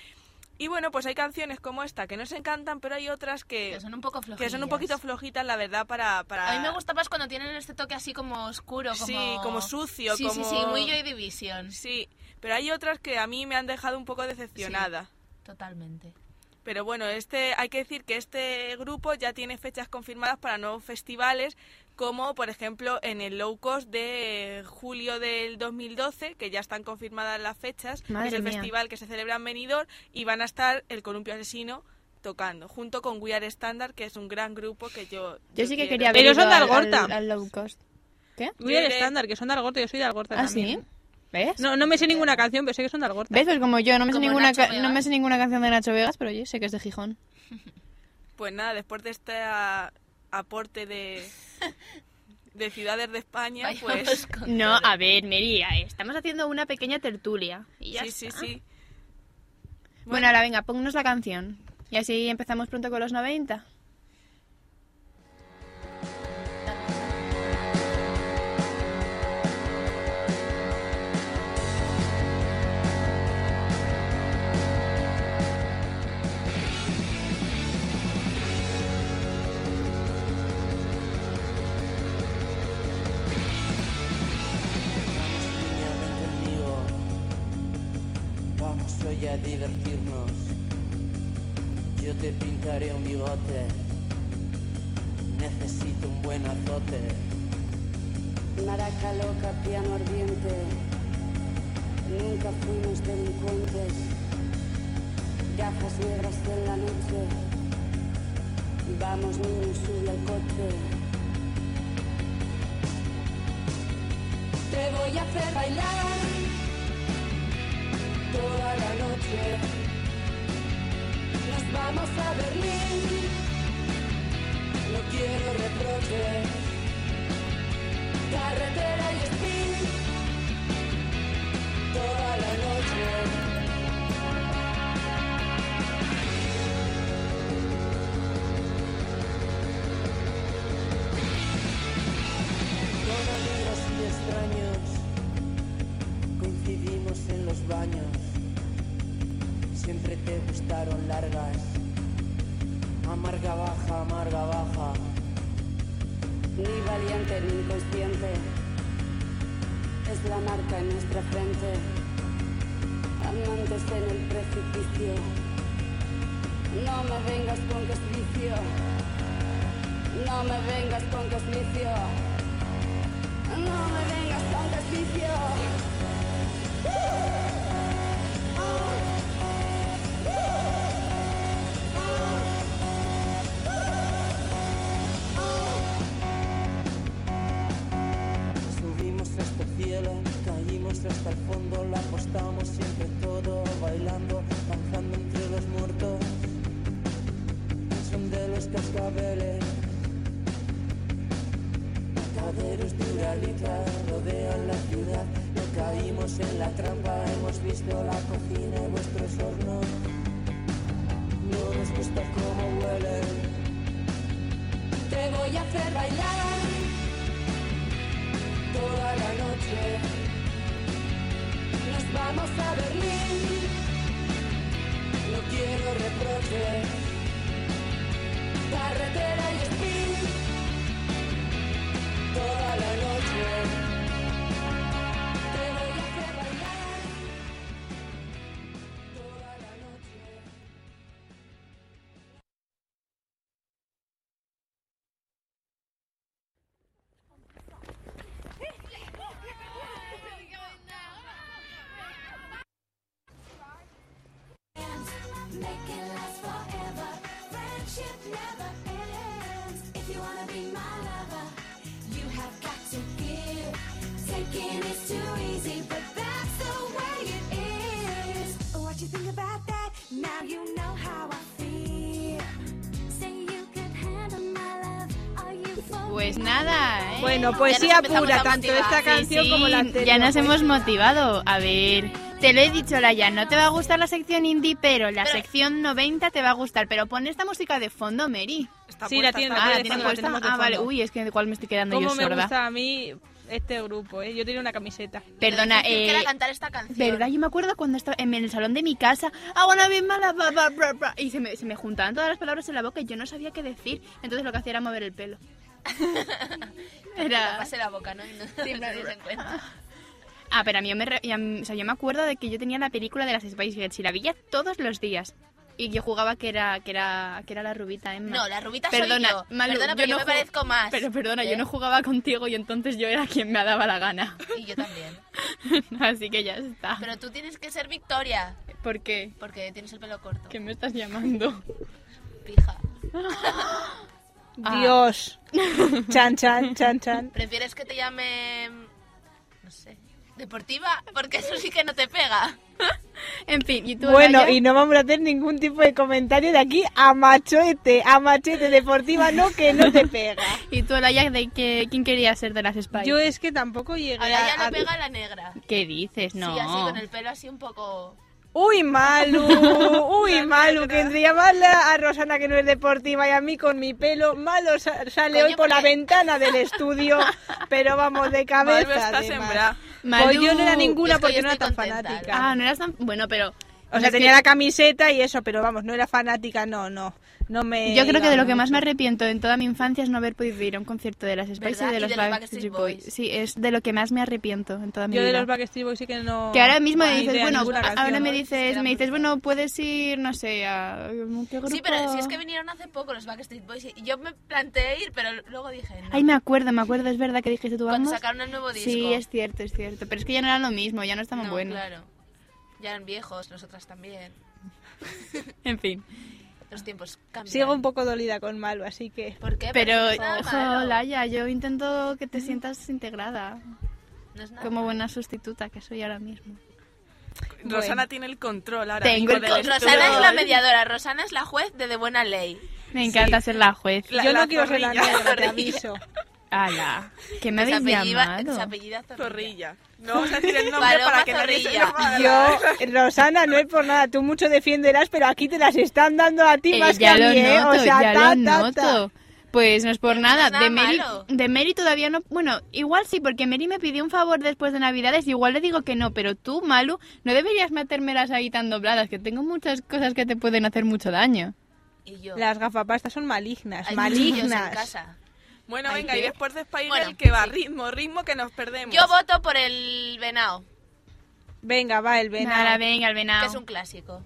Y bueno, pues hay canciones como esta que nos encantan, pero hay otras que, Que son un poco que flojillas. son un poquito flojitas, la verdad, para... para... A mí me gusta más cuando tienen este toque así como oscuro, como... Sí, como sucio, sí, Sí, como- sí, muy Joy Division. Sí, pero hay otras que a mí me han dejado un poco decepcionada. Totalmente. Pero bueno, este hay que decir que este grupo ya tiene fechas confirmadas para nuevos festivales, como por ejemplo en el Low Cost de julio del 2012, que ya están confirmadas las fechas, que Madre es el mía. festival que se celebra en Benidorm, y van a estar el Columpio Asesino tocando, junto con We Are Standard, que es un gran grupo que yo... Yo sí que quiero. quería haber Pero son de al- Algorta. al- al low cost. ¿Qué? Yo iré- estándar, que son de Algorta, yo soy de Algorta ¿Ah, también. sí? ¿Ves? No, no me sé ninguna canción, pero sé que son de Algorta. ¿Ves? Pues como yo no me sé ninguna no me sé ninguna canción de Nacho Vegas, pero oye, sé que es de Gijón. *laughs* Pues nada, después de ah, aporte de, de ciudades de España, Vayamos pues... con No, todo. a ver, Mary, estamos haciendo una pequeña tertulia. Y ya Sí, sí, está. sí. Bueno, ahora venga, ponnos la canción. Y así empezamos pronto con los 90. A divertirnos. Yo te pintaré un bigote. Necesito un buen azote. Maraca loca, piano ardiente. Nunca fuimos delincuentes. Gafas negras en la noche. Vamos niños, sube al coche. Te voy a hacer bailar toda la noche. Nos vamos a Berlín. No quiero reproches. Carretera y spin. Toda la noche. Trampa, hemos visto la cocina y vuestros hornos. No nos gusta cómo huelen. Te voy a hacer bailar toda la noche. Nos vamos a Berlín. No quiero reproches. Carretera y spin. Toda la noche. Bueno, poesía pura, tanto esta canción Sí, como la anterior. ya nos hemos motivado. A ver, te lo he dicho, Laia, no te va a gustar la sección indie, pero la Pero- sección 90 te va a gustar. Pero pon esta música de fondo, Mary. Está Sí, la tiene, está Ah, la puesta. tiene puesta. Ah, vale. Uy, es que de cuál me estoy quedando yo ¿Cómo me sorda. gusta a mí este grupo, eh? Yo tenía una camiseta. Perdona, eh, era cantar esta canción. ¿Verdad? Yo me acuerdo cuando estaba en el salón de mi casa, I wanna be mala, bla, bla, bla, bla", y se me, se me juntaban todas las palabras en la boca y yo no sabía qué decir. Entonces lo que hacía era mover el pelo. *laughs* Te Era... pasé la boca, ¿no? Y no, *laughs* no claro. se cuenta. *laughs* Ah, pero a mí, me re- o sea, yo me acuerdo de que yo tenía la película de las Spice Girls y la veía todos los días. Y yo jugaba que era, que era, que era la rubita Emma. No, la rubita Perdona, soy yo. Malu, Perdona, yo pero yo, no me ju- parezco más. Pero perdona, yo ¿Eh? no jugaba contigo y entonces yo era quien me daba la gana. Y yo también. Así que ya está. Pero tú tienes que ser Victoria. ¿Por qué? Porque tienes el pelo corto. ¿Qué me estás llamando? Pija. Ah. Dios. Chan, chan, chan, chan. ¿Prefieres que te llame... No sé. Deportiva? Porque eso sí que no te pega. *laughs* En fin, ¿y tú, Bueno, y no vamos a hacer ningún tipo de comentario de aquí a machete, a machete deportiva, no, que no te pega. *laughs* ¿Y tú, Olaya, de que, quién quería ser de las Spice? Yo es que tampoco llegué A ella a... le pega la negra. ¿Qué dices? No. Sí, así con el pelo así un poco... Uy, Malu, uy, Malu, que entre llamarle a Rosana que no es deportiva y a mí con mi pelo, malo sa- sale Coño, hoy por la porque- ventana del estudio, pero vamos de cabeza. Malve está además. sembrada. Pues yo no era ninguna Es que porque yo no era estoy tan contenta, fanática. Ah, no eras tan... Bueno, pero... o sea, es tenía que- la camiseta y eso, pero vamos, no era fanática, no, no. No me Yo creo que de lo que más me arrepiento en toda mi infancia es no haber podido ir a un concierto de las Spice y de los, Backstreet Boys. Sí, es de lo que más me arrepiento en toda mi Yo de vida. los Backstreet Boys sí que no... Que ahora mismo ni dices, bueno, ahora me dices, me dices, bueno, puedes ir, no sé, a ¿qué grupo? Sí, pero si es que vinieron hace poco los Backstreet Boys y yo me planteé ir, pero luego dije. Ay, me acuerdo, me acuerdo, es verdad que dijiste tú Cuando vamos. sacaron el nuevo disco. Sí, es cierto, es cierto, pero es que ya no era lo mismo, ya no estaban No, buenos. claro. Ya eran viejos, nosotras también. En fin. Los tiempos cambian. Sigo un poco dolida con Malu, así que... ¿Por qué? Pero, ojo, Laia, yo intento que te sientas integrada. No es nada. como buena sustituta que soy ahora mismo. Rosana tiene el control ahora Tengo el control. Rosana es la mediadora, Rosana es la juez de De Buena Ley. Me encanta ser la juez. La- Yo la no quiero ser la negra, te aviso. Ala, que me Se habéis apellida- llamado. se apellida Zorrilla. Zorrilla. No vamos a decir el nombre Paloma para que nadie se. Yo, Rosana, no es por nada, tú mucho defenderás, pero aquí te las están dando a ti Eh, más que a mí, ¿eh? noto, O sea, ya ta, lo ta, ta. noto. Pues no es por nada. nada de, Mary, malo. de Mary todavía no. Bueno, igual sí, porque Mary me pidió un favor después de Navidades. y Igual le digo que no, pero tú, Malu, no deberías metérmelas ahí tan dobladas, que tengo muchas cosas que te pueden hacer mucho daño. Y yo. Las gafapastas son malignas, Hay cuchillos en malignas. casa. Bueno, venga, y después de Spider Bueno, que va, sí. ritmo, ritmo, que nos perdemos. Yo voto por el venado, Venga, va, el venado. Nada, venga, el que venado. es un clásico.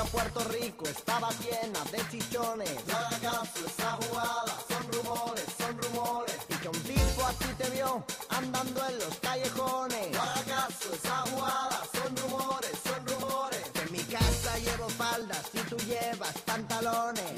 A Puerto Rico estaba llena de chichones. No hagas caso, esa jugada son rumores, son rumores. Y que un tipo a ti te vio andando en los callejones. No hagas caso, esa jugada son rumores, son rumores. Que en mi casa llevo faldas y tú llevas pantalones.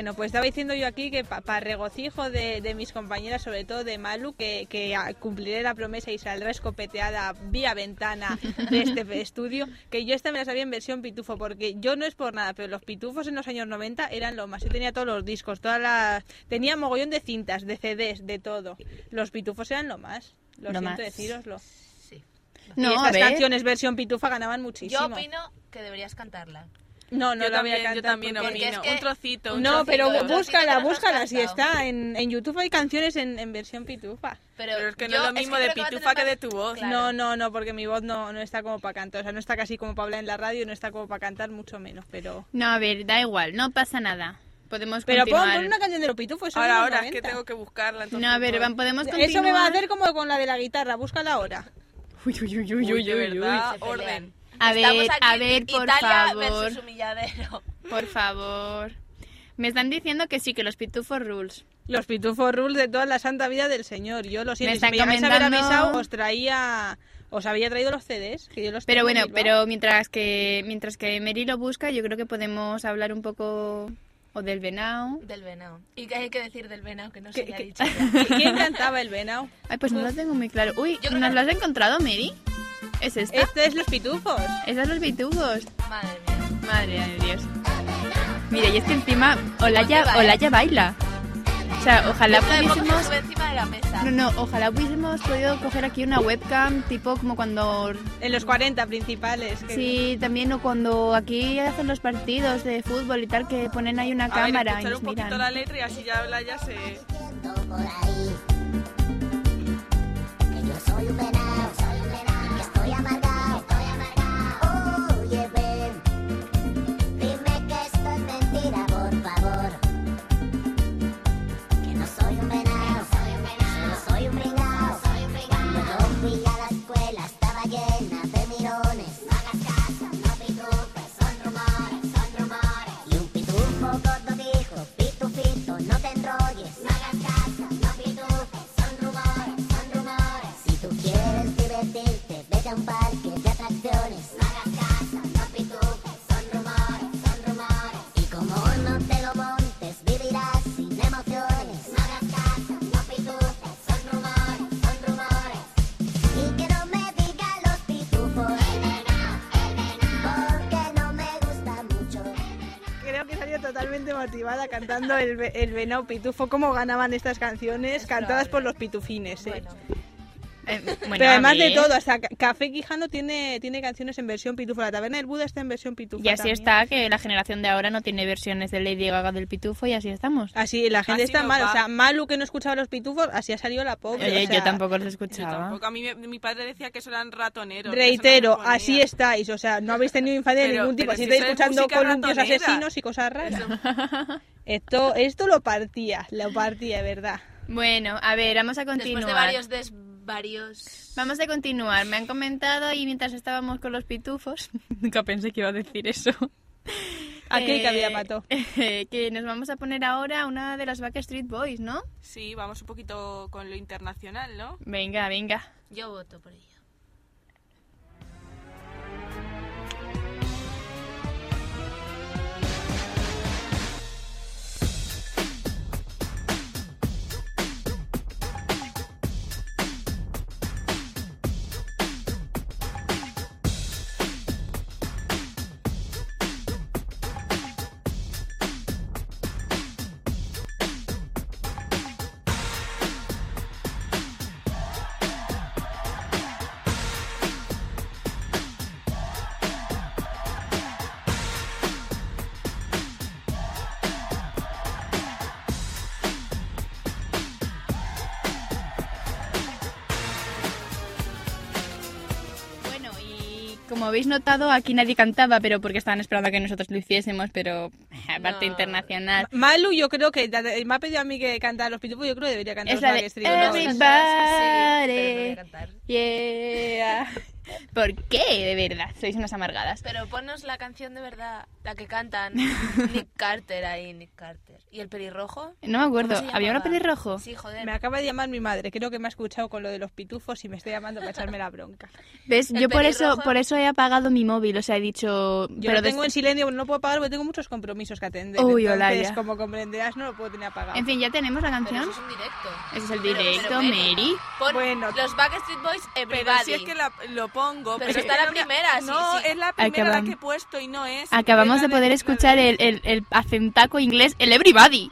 Bueno, pues estaba diciendo yo aquí que para regocijo de, de mis compañeras, sobre todo de Malu, que, que cumpliré la promesa y saldrá escopeteada vía ventana de este *laughs* estudio, que yo esta me la sabía en versión pitufo, porque yo no es por nada, pero los pitufos en los años 90 eran lo más. Yo tenía todos los discos, todas las... tenía mogollón de cintas, de CDs, de todo. Los pitufos eran lo más. Lo, Lo siento más. decíroslo. Sí. y No, estas canciones versión pitufa ganaban muchísimo. Yo opino que deberías cantarla. No, no yo la voy a también, cantar. yo también porque- es que- Un trocito, un No, trocito. pero trocito búscala, búscala, si está. En, en YouTube hay canciones en, en versión pitufa. Pero, Pero es que no yo- es lo mismo de que pitufa que de tu voz. Claro. No, no, no, porque mi voz no, no está como para cantar. O sea, no está casi como para hablar en la radio, no está como para cantar, mucho menos. Pero No, a ver, da igual, no pasa nada. Podemos pero pon, continuar. pon una canción de los pitufos. eso Ahora, ahora, es que 90. tengo que buscarla. entonces No, a ver, puedo. van- podemos continuar. Eso me va a hacer como con la de la guitarra, búscala ahora. Uy, uy, uy, uy, Uy, uy, de uy, uy. verdad, Se pelean. orden. A Estamos ver, aquí a ver, por Italia favor. versus humilladero. Por favor. Me están diciendo que sí, que los pitufos rules. Los pitufos rules de toda la santa vida del Señor. Yo lo siento. Me si están me llegáis a haber comentando- avisado, os traía... Os había traído los CDs, que yo los Pero bueno, pero mientras que mientras que Mary lo busca, yo creo que podemos hablar un poco o del venao. Del venado. ¿Y qué hay que decir del venado que no ¿Qué- se haya qué- dicho? *laughs* ¿Quién cantaba el venao? Ay, pues no lo tengo muy claro. Uy, ¿nos que- lo has encontrado, Mary? ¿Es esta? Este es los pitufos. ¿Estos los pitufos? Madre mía. Madre de Dios. Mira, y es que encima Olaya, ¿Dónde va, eh? Olaya baila. O sea, ojalá pudiésemos... sube encima de la mesa. No, no, ojalá hubiésemos podido coger aquí una webcam, tipo como cuando... En los 40 principales. que- Sí, también o cuando aquí hacen los partidos de fútbol y tal, que ponen ahí una A ver, cámara y nos un poquito miran. la letra y así ya la ya se... por ahí que yo soy un motivada cantando el, el venao pitufo. ¿Cómo ganaban estas canciones? Es cantadas por los pitufines, ¿eh? Bueno, Eh, *laughs* bueno, Pero además de todo, hasta Ca- Café Quijano tiene, tiene canciones en versión pitufo. La Taberna del Buda está en versión pitufo. Y así también. está, que la generación de ahora no tiene versiones de Lady Gaga del pitufo y así estamos. Así, la gente Así está mal. va. O sea, Malu que no escuchaba los pitufos, así ha salido la pobre. Oye, o sea, yo tampoco los Yo escuchaba. tampoco. A mí me- mi padre decía que eso eran ratoneros. Reitero, no así estáis. O sea, no habéis tenido infancia de ningún tipo. pero Así si estáis escuchando columpios ratonera. asesinos y cosas raras. *laughs* Esto, esto lo partía, lo partía, de verdad. Bueno, a ver, vamos a después continuar. de varios desvarios... Vamos a continuar. Me han comentado y mientras estábamos con los pitufos, *laughs* nunca pensé que iba a decir eso. *laughs* Aquí Eh, que había mató. *laughs* que nos vamos a poner ahora una de las Backstreet Boys, ¿no? Sí, vamos un poquito con lo internacional, ¿no? Venga, venga. Yo voto por ello. Habéis notado, aquí nadie cantaba, pero porque estaban esperando a que nosotros lo hiciésemos, pero eh, aparte No. internacional. Malu, yo creo que me ha pedido a mí que cantara los pitufos. Yo creo que debería cantar Es los la de. Everybody. Sí, pero no voy a cantar. Yeah. ¿Por qué? De verdad, sois unas amargadas. Pero ponnos la canción de verdad, la que cantan *laughs* Nick Carter ahí, Nick Carter. ¿Y el pelirrojo? No me acuerdo. ¿Cómo se ¿Había una llamaba? pelirrojo? Sí, joder. Me acaba de llamar mi madre. Creo que me ha escuchado con lo de los pitufos y me está llamando para echarme la bronca. ¿Ves? El Yo por eso, por eso he apagado mi móvil, o sea, he dicho... Yo pero lo des- tengo en silencio, no lo puedo pagar porque tengo muchos compromisos que atender. Uy, Entonces, como comprenderás, no lo puedo tener apagado. En fin, ya tenemos la Pero canción. eso es un directo. Ese es el Pero- directo, pero, Mary, Mary. Pon Bueno. los Backstreet Boys Pero Everybody. si es que la- lo pongo. Pero es está la primera, sí, No, sí. es la primera la Acabam- que he puesto y no es. Acabamos Es de la poder la escuchar el, el, el acentaco inglés, el everybody.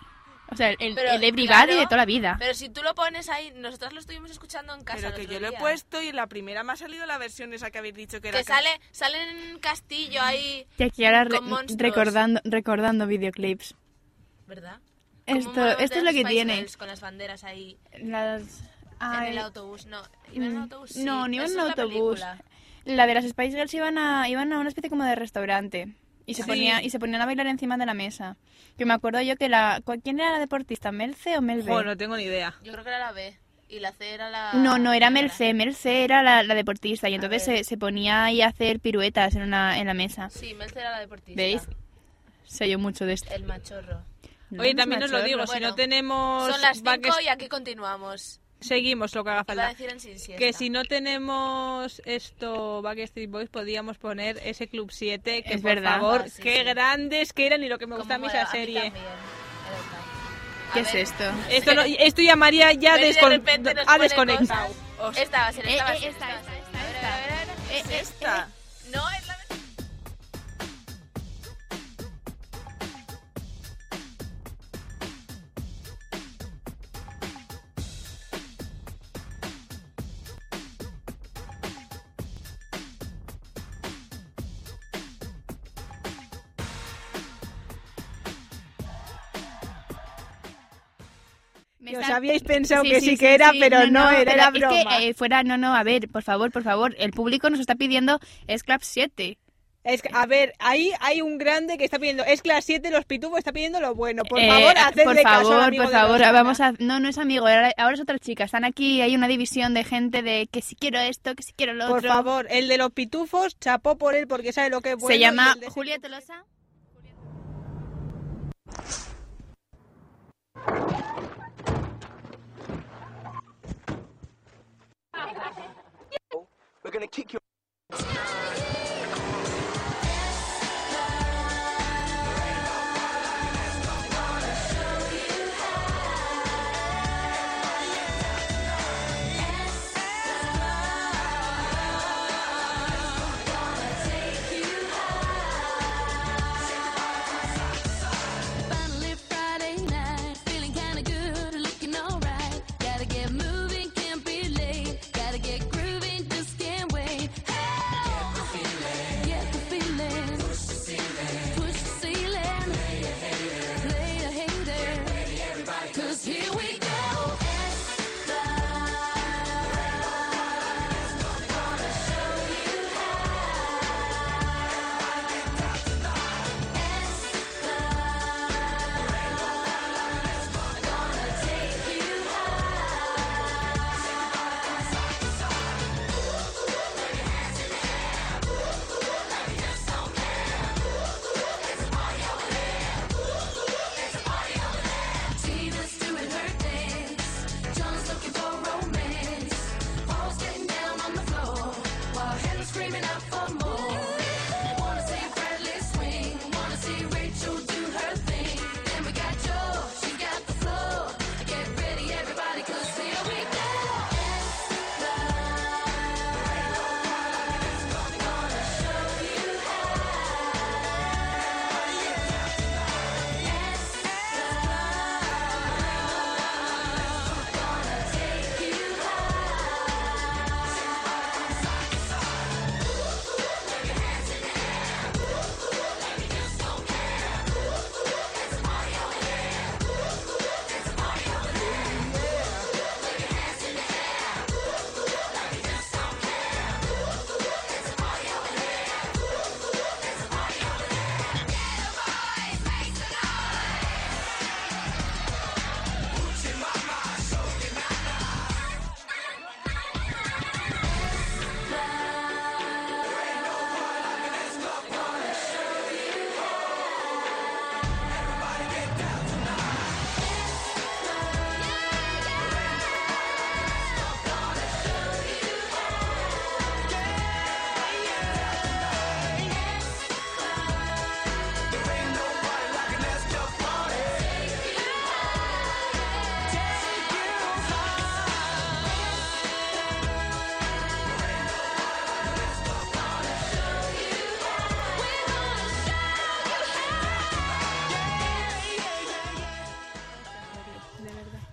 O sea, el, Pero, el everybody claro, de toda la vida. Pero si tú lo pones ahí, nosotros lo estuvimos escuchando en casa Pero el que otro yo lo he día. puesto y en la primera me ha salido la versión esa que habéis dicho que era. Que sale, sale en castillo ahí, Y aquí ahora re- monstruos. recordando, recordando videoclips. ¿verdad? Esto, esto es lo que tiene. Con las banderas ahí Las... en ay, el autobús. No, ¿iban en mm, autobús? Sí, no, no iban en es la autobús. La de las Spice Girls iban a, iban a una especie como de restaurante. Y se, Sí. ponía, y se ponían a bailar encima de la mesa. Que me acuerdo yo que la... ¿Quién era la deportista? ¿Melce o Melbe? Jo, no tengo ni idea. Yo creo que era la B. Y la C era la... No, no, era la- Mercé. Mercé era la, la deportista y entonces se, se ponía ahí a hacer piruetas en, una, en la mesa. Sí, Melce era la deportista. ¿Veis? Sé yo mucho de esto. El machorro. No, Oye, también os lo digo, si no tenemos... Son las 5 backst- y aquí continuamos. Seguimos lo que haga Iba a falta. decir en sin siesta. Que si no tenemos esto Backstreet Boys, podíamos poner ese Club 7, que Es por verdad. favor, Ah, sí, qué sí. grandes que eran y lo que me gusta a mí esa serie. ¿Qué A es ver, esto? Esto, no- esto ya María ya de descon- pone desconectado. Esta va a ser, esta va a Eh, ser. eh, esta, esta a esta, esta, A a a a. Eh, eh, Esta. No, es habíais pensado que sí que era, pero no, era, era es que, broma. eh, fuera, no, no, a ver, por favor, por favor, el público nos está pidiendo es Club 7. Es que, a ver, ahí hay un grande que está pidiendo, es clase 7, los pitufos está pidiendo lo bueno. Por Eh, favor, hacedle por caso al favor, amigo por favor, vamos a... No, no es amigo, ahora, ahora es otra chica. Están aquí, hay una división de gente de que si quiero esto, que si quiero lo Por otro. favor, el de los pitufos, chapó por él porque sabe lo que es bueno. Se llama de- Julia Tolosa. We're gonna kick you.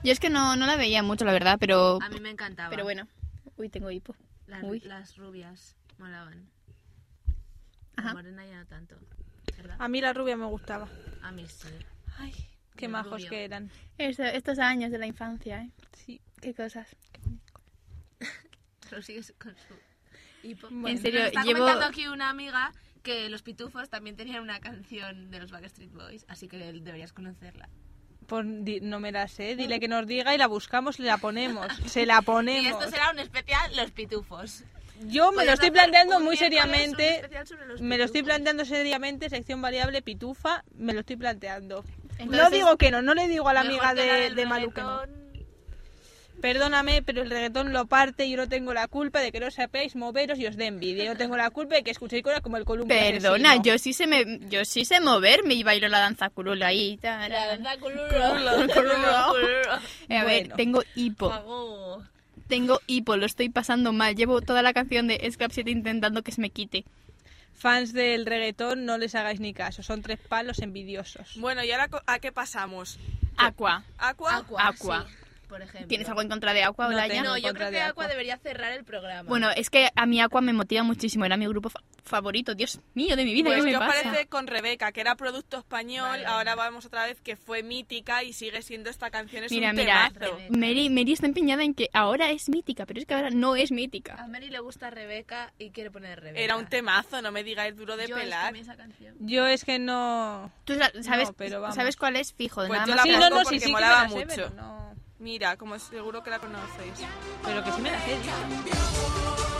Yo es que no, no la veía mucho, la verdad, pero... A mí me encantaba. Pero bueno. Uy, tengo hipo. Las, Uy. las rubias molaban. Ajá. La morena ya no tanto. ¿Verdad? A mí la rubia me gustaba. A mí sí. Ay, qué El majos rubio. que eran. Esto- estos años de la infancia, ¿eh? Sí. Qué cosas. Pero *laughs* sigues con su hipo. En serio, está llevo- comentando aquí una amiga que los pitufos también tenían una canción de los Backstreet Boys, así que deberías conocerla. Pon- di- no me la sé, dile que nos diga y la buscamos y la ponemos. Se la Y ponemos. esto será un especial Los Pitufos. Yo me lo estoy planteando muy seriamente. Me lo estoy planteando seriamente, sección variable pitufa, me lo estoy planteando. no digo que no, no le digo a la amiga de, de Malu que no. reggaetón. Perdóname, pero el reggaetón lo parte y yo no tengo la culpa de que no sepáis moveros y os dé envidia. Yo tengo la culpa de que escuchéis cosas como el columpio Perdona, asesino. yo sí sé me, yo sí sé moverme y bailo la danza curula ahí. La tarara. verdad, culuro. Culuro, culuro. A ver, Bueno. tengo hipo. Tengo hipo, lo estoy pasando mal. Llevo toda la canción de Scrap 7 intentando que se me quite. Fans del reggaetón, no les hagáis ni caso, son tres palos envidiosos. Bueno, ¿y ahora a qué pasamos? Aqua. ¿Aqua? Aqua, Aqua. sí, por ejemplo. ¿Tienes algo en contra de Aqua, No Olaya? No, en yo creo de que Aqua. Aqua debería cerrar el programa. Bueno, es que a mí Aqua me motiva muchísimo. Era mi grupo fa- favorito. Dios mío, de mi vida, Pues, ¿qué me ¿qué os pasa? parece con Rebeca, que era producto español? Vale. Ahora vamos otra vez, que fue mítica y sigue siendo esta canción. Es Mira, un mira, temazo. Mary, Mary está empeñada en que ahora es mítica, pero es que ahora no es A mítica. Mary le gusta Rebeca y quiere poner Rebeca. Era un temazo, no me digáis duro de Yo es que a pelar. esa canción. Yo es que no... ¿Tú sa- sabes, No, pero vamos. ¿sabes cuál es? Fijo, Pues nada yo más. la Sí, que- no, no, sí, sí que me molaba la sé, mucho. pero no... Mira, como seguro que la conocéis. Pero que sí me la sé,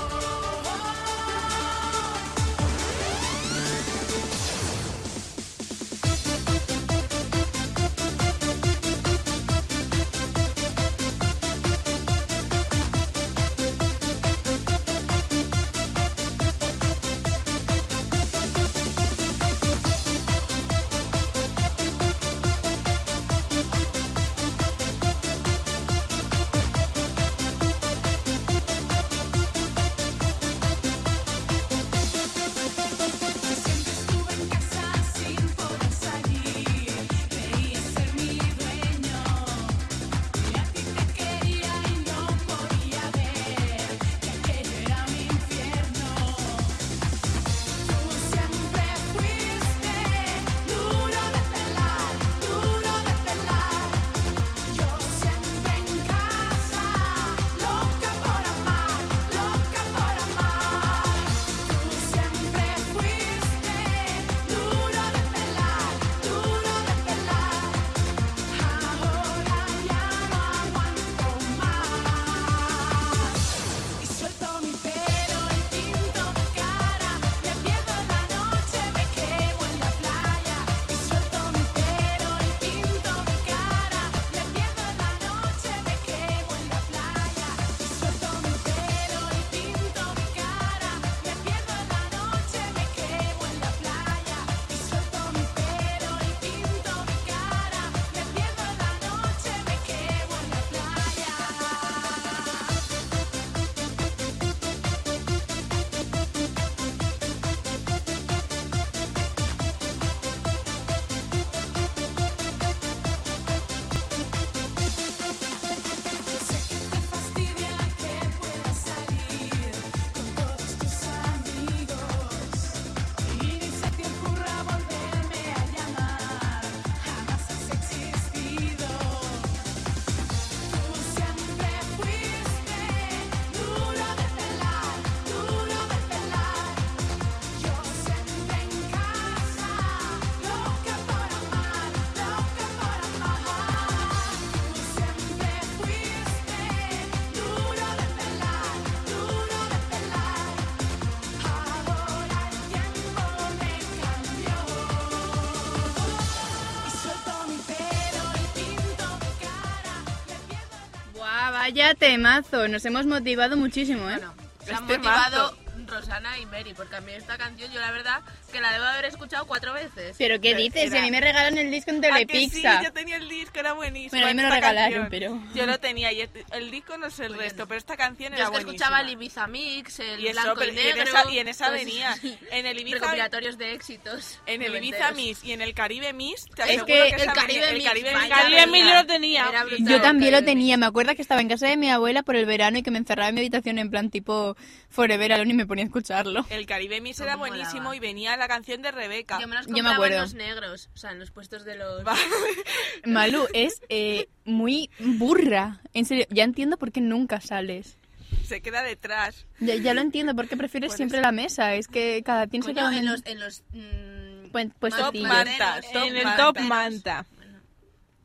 vaya temazo. Nos hemos motivado muchísimo, ¿eh? Bueno, se han Este motivado Rosana y Mary, porque a mí esta canción yo la verdad que la debo haber escuchado cuatro veces. Pero ¿qué dices? Si a mí me regalan el disco en ¿A que sí? Telepizza. Yo tenía el disco, era buenísimo. Bueno, a mí me lo regalaron, canción. pero- Yo lo tenía y el, el disco no sé el Muy resto, bien. pero esta canción Yo era es que buenísima. escuchaba el Ibiza Mix, el Y eso, blanco pero- y y en negro. esa- y en esa todos venía. *laughs* En el Ibiza- recopilatorios de éxitos. En el Ibiza. Miss y en el Caribe Miss, te Es aseguro que el Caribe venía- el Mix, Caribe Mix. Mix yo lo tenía. Yo también lo tenía, Mix. me acuerdo que estaba en casa de mi abuela por el verano y que me encerraba en mi habitación en plan tipo Forever Alone y me ponía a escucharlo. El Caribe Miss era Cómo buenísimo y venía la canción de Rebeca. Yo me los Yo me compraba acuerdo. en los negros, o sea, en los puestos de los... *laughs* Malu es eh, muy burra. En serio, ya entiendo por qué nunca sales. Se queda detrás. Ya, ya lo entiendo, por qué prefieres Por siempre eso. la mesa. Es que cada quien se Coño, queda en los... En los mm, Pues- pues sencillo. Manta, top En el manta. top manta.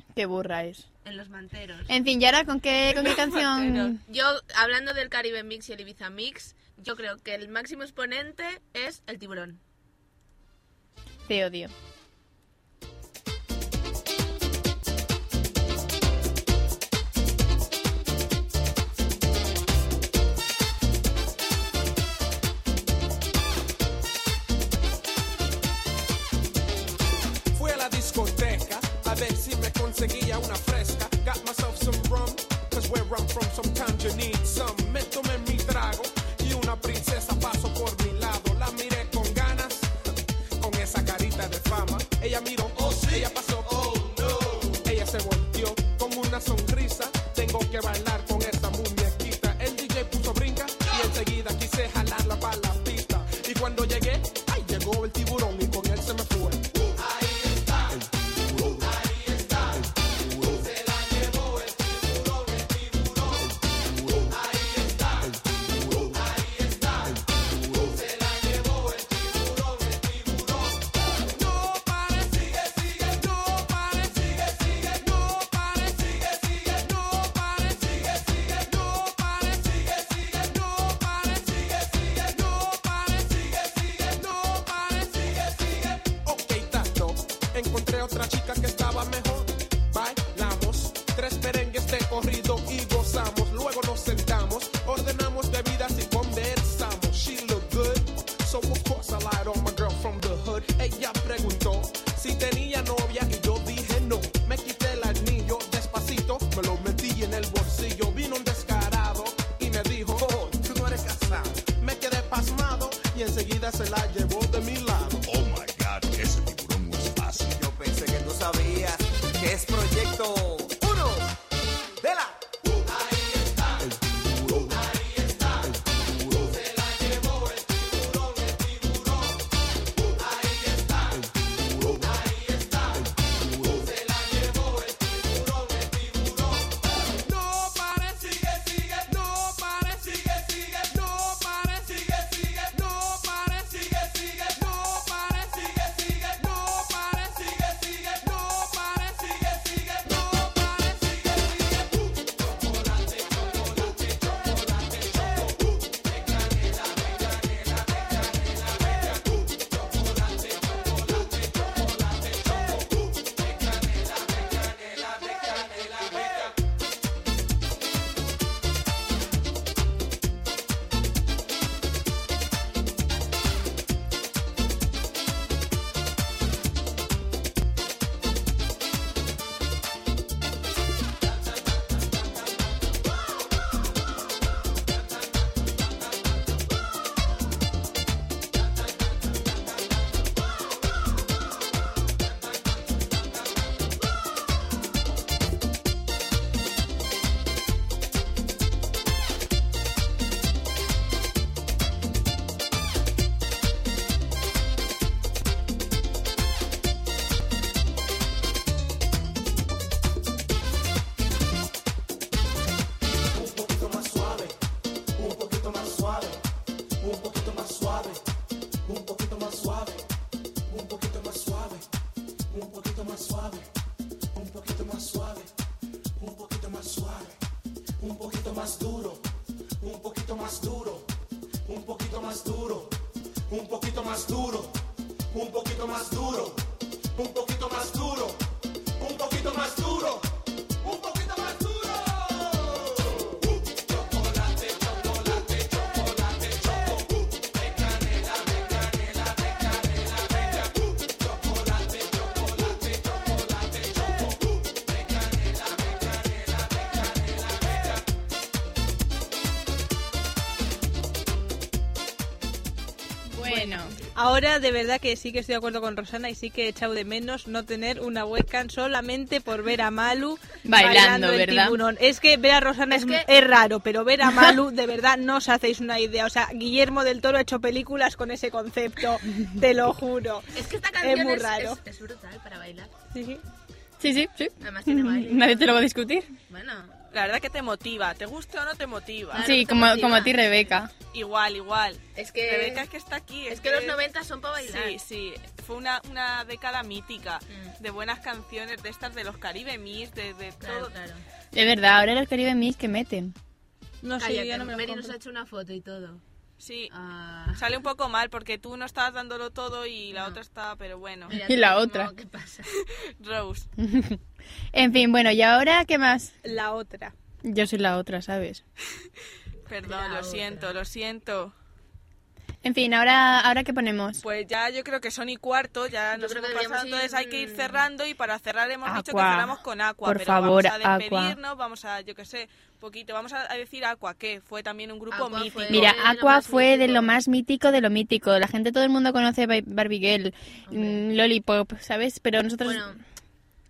Que Qué burra es. En los manteros. En fin, ¿y ahora con qué, con qué *laughs* canción? Yo, hablando del Caribe Mix y el Ibiza Mix, yo creo que el máximo exponente es el tiburón. Te odio. Fui a la discoteca a ver si me conseguía una fresca. Got myself some rum, cause where I'm from sometimes you need some. Me mi trago y una princesa pasó enseguida quise jalarla para la pista. Y cuando llegué, ay, llegó el tiburón y con él se me fue. Ahora de verdad que sí que estoy de acuerdo con Rosana y sí que he echado de menos no tener una webcam solamente por ver a Malu Bailando, el ¿verdad? tiburón. Es que ver a Rosana es, es raro, pero ver a Malu de verdad no os hacéis una idea. O sea, Guillermo del Toro ha hecho películas con ese concepto, te lo juro. Es que esta canción muy es, raro. es- es brutal para bailar. Sí, sí. Sí, sí, sí. Además tiene *laughs* baile. Nadie te lo va a discutir. Bueno, La verdad que te motiva, ¿te gusta o no te motiva? sí, como, como a ti, Rebeca. Igual, igual. es que... Rebeca es que está aquí. Es que los 90 son para bailar. Sí, sí. Fue una, una década mítica Mm. de buenas canciones, de estas de los Caribe Miss, de, de Claro, todo. claro. De verdad, ahora los Caribe Miss que meten. No sé, yo no me Mary nos ha hecho una foto y todo. Sí. Ah. Sale un poco mal porque tú no estabas dándolo todo y la No. otra está, pero bueno. Mira Y la otra. ¿Qué pasa? *laughs* Rose. *laughs* En fin, bueno, ¿y ahora qué más? La otra. Yo soy la otra, ¿sabes? *laughs* Perdón, La lo otra. siento, lo siento. En fin, ahora, ¿ahora qué ponemos? Pues ya yo creo que son y cuarto, ya Yo nos hemos pasado, entonces hay que ir cerrando y para cerrar hemos dicho que Aqua. cerramos con Aqua, Por pero favor, vamos a Aqua. despedirnos, vamos a, yo qué sé, poquito, vamos a decir Aqua, que fue también un grupo Aqua mítico. fue- Mira, Aqua fue de lo más mítico de lo mítico. La gente, todo el mundo conoce Bar- Barbie Girl, mm, Lollipop, ¿sabes? Pero nosotros, Bueno,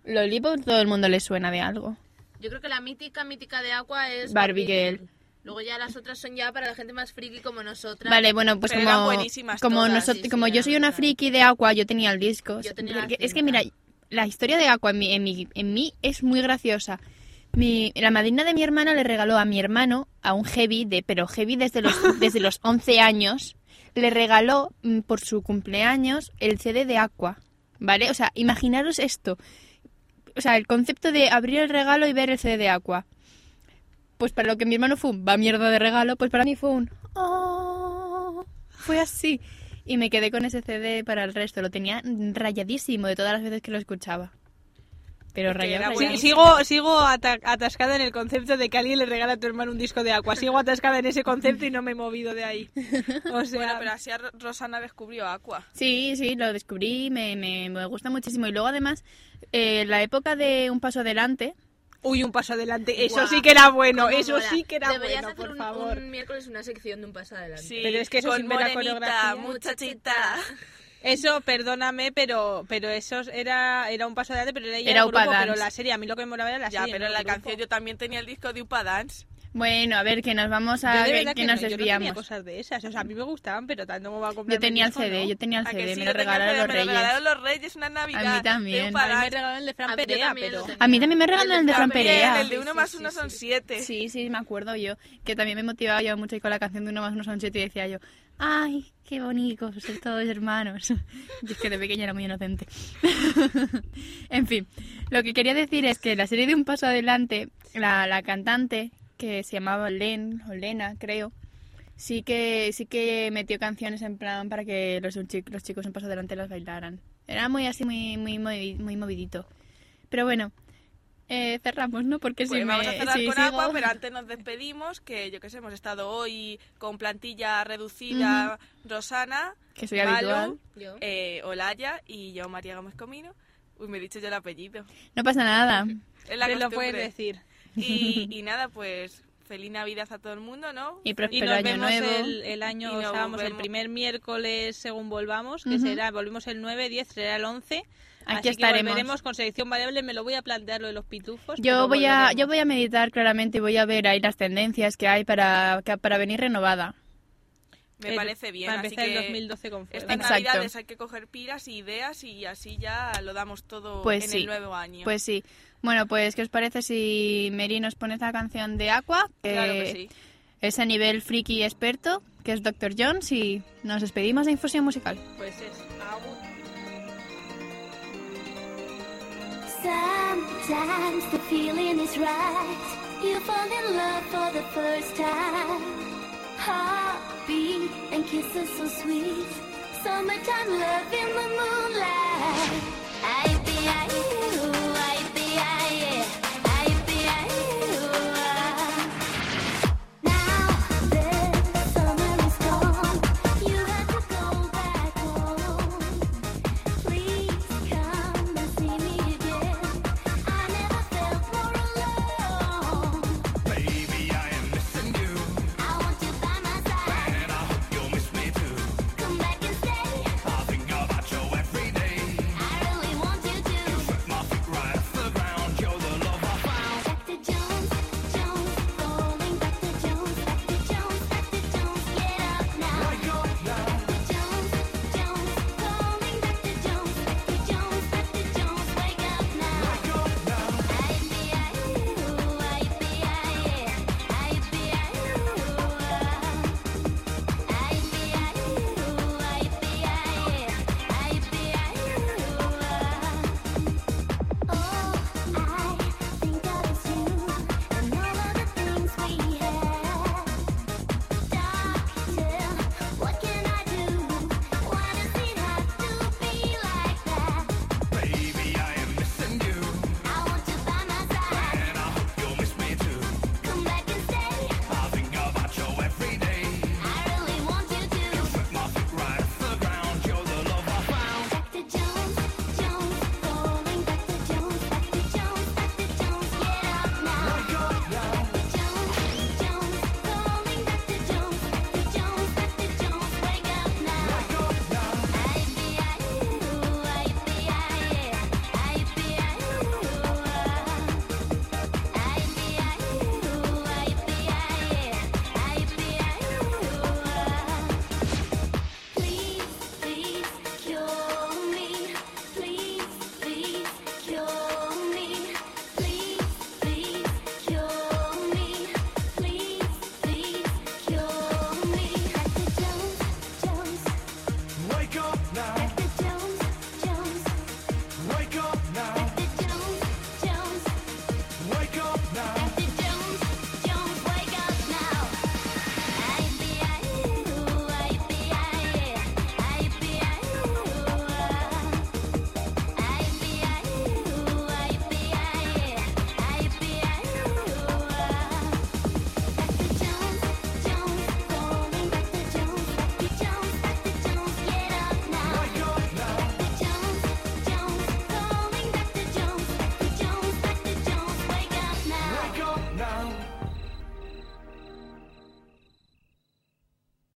Lollipop, todo el mundo le suena de algo. yo creo que la mítica, mítica de Aqua es Barbie Girl. Luego ya las otras son ya para la gente más friki como nosotras. Vale, bueno, pues Pero eran como, buenísimas como, todas, nosotros, sí, sí, como yo soy una friki de Aqua, yo tenía el disco. Yo tenía Porque la es que mira, la historia de Aqua en mí, en mí, en mí es muy graciosa. Mi, la madrina de mi hermana le regaló a mi hermano, a un heavy, de, pero heavy desde los, *laughs* desde los 11 años, le regaló mm, por su cumpleaños el CD de Aqua. ¿Vale? O sea, imaginaros esto. O sea, el concepto de abrir el regalo y ver el CD de Aqua. Pues para lo que mi hermano fue un va mierda de regalo, pues para mí fue un "Oh". Fue así. Y me quedé con ese CD para el resto. Lo tenía rayadísimo de todas las veces que lo escuchaba. Pero Es que rayado. Sí, sigo sigo ata- atascada en el concepto de que alguien le regala a tu hermano un disco de agua. Sigo atascada en ese concepto y no me he movido de ahí. O sea, Bueno, pero así Rosana descubrió Aqua. Sí, sí, lo descubrí, me, me, me gusta muchísimo. Y luego además, eh, la época de Un Paso Adelante, uy, un paso adelante. Eso Guau, sí que era bueno, eso mola. sí que era Deberías bueno, hacer por un, favor. un miércoles una sección de un paso adelante. Sí, Pero es que eso con sin ver la morenita, coreografía. muchachita. Eso, perdóname, pero pero eso era era un paso adelante, pero era, ya Era el grupo, Upa pero la serie, a mí lo que me molaba era la Ya, serie. pero no en la el grupo. canción yo también tenía el disco de Upa Dance. Bueno, a ver, que nos vamos Yo a... de que, que que nos no, yo no desviamos. tenía cosas de esas, o sea, a mí me gustaban, pero tanto me va a comprar Yo tenía el CD, ¿no? yo tenía el ¿A que CD, sí? me Yo lo regalaron CD, los Me lo regalaron reyes. los Reyes una Navidad. A mí también. A mí me regalaron el de Fran A mí yo Perea, pero... A mí también me regalaron el de Fran También, Perea. El de uno más uno son siete. Sí, sí, me acuerdo yo. Que también me motivaba yo mucho y con la canción de uno más uno son siete y decía yo, ¡ay, qué bonitos, ser todos hermanos! *laughs* Y es que de pequeña era muy inocente. *laughs* en fin, lo que quería decir es que la serie de Un Paso Adelante, la, la cantante, que se llamaba Len, o Lena, creo, sí que sí que metió canciones en plan para que los, los chicos Un Paso Adelante las bailaran. Era muy así, muy, muy, movi- muy movidito. Pero bueno, eh, cerramos, ¿no? Porque Pues si vamos me a cerrar si con sigo- agua, pero antes nos despedimos, que yo que sé, hemos estado hoy con plantilla reducida, Rosana, Que soy Malu, habitual. Yo. eh, Olaya y yo, María Gómez Comino. Uy, me he dicho yo el apellido. No pasa nada. Es la lo puedes decir. Y, *laughs* y nada, pues feliz Navidad a todo el mundo, ¿no? Y Y próspero nos año vemos nuevo. el, el año, Y nos o sea, vamos, el primer miércoles según volvamos, que Ujú. será, volvimos el 9, 10, será el 11. Aquí Así estaremos. que volveremos con selección variable, me lo voy a plantear lo de los pitufos. Yo voy a yo voy a meditar claramente y voy a ver ahí las tendencias que hay para que- para venir renovada. Me El- parece bien. Para así empezar que el 2012 con fuego. Estas Exacto. navidades hay que coger pilas y ideas y así ya lo damos todo Pues en sí. el nuevo año. Pues sí. Bueno, pues ¿qué os parece si Mary nos pone esta canción de Aqua? Que claro que sí. es a nivel friki experto, que es Dr. Jones y nos despedimos de Infusión Musical. Pues es agua. Sometimes the feeling is right. You fall in love for the first time. Heartbeat and kisses so sweet. Summertime love in the moonlight. I be you,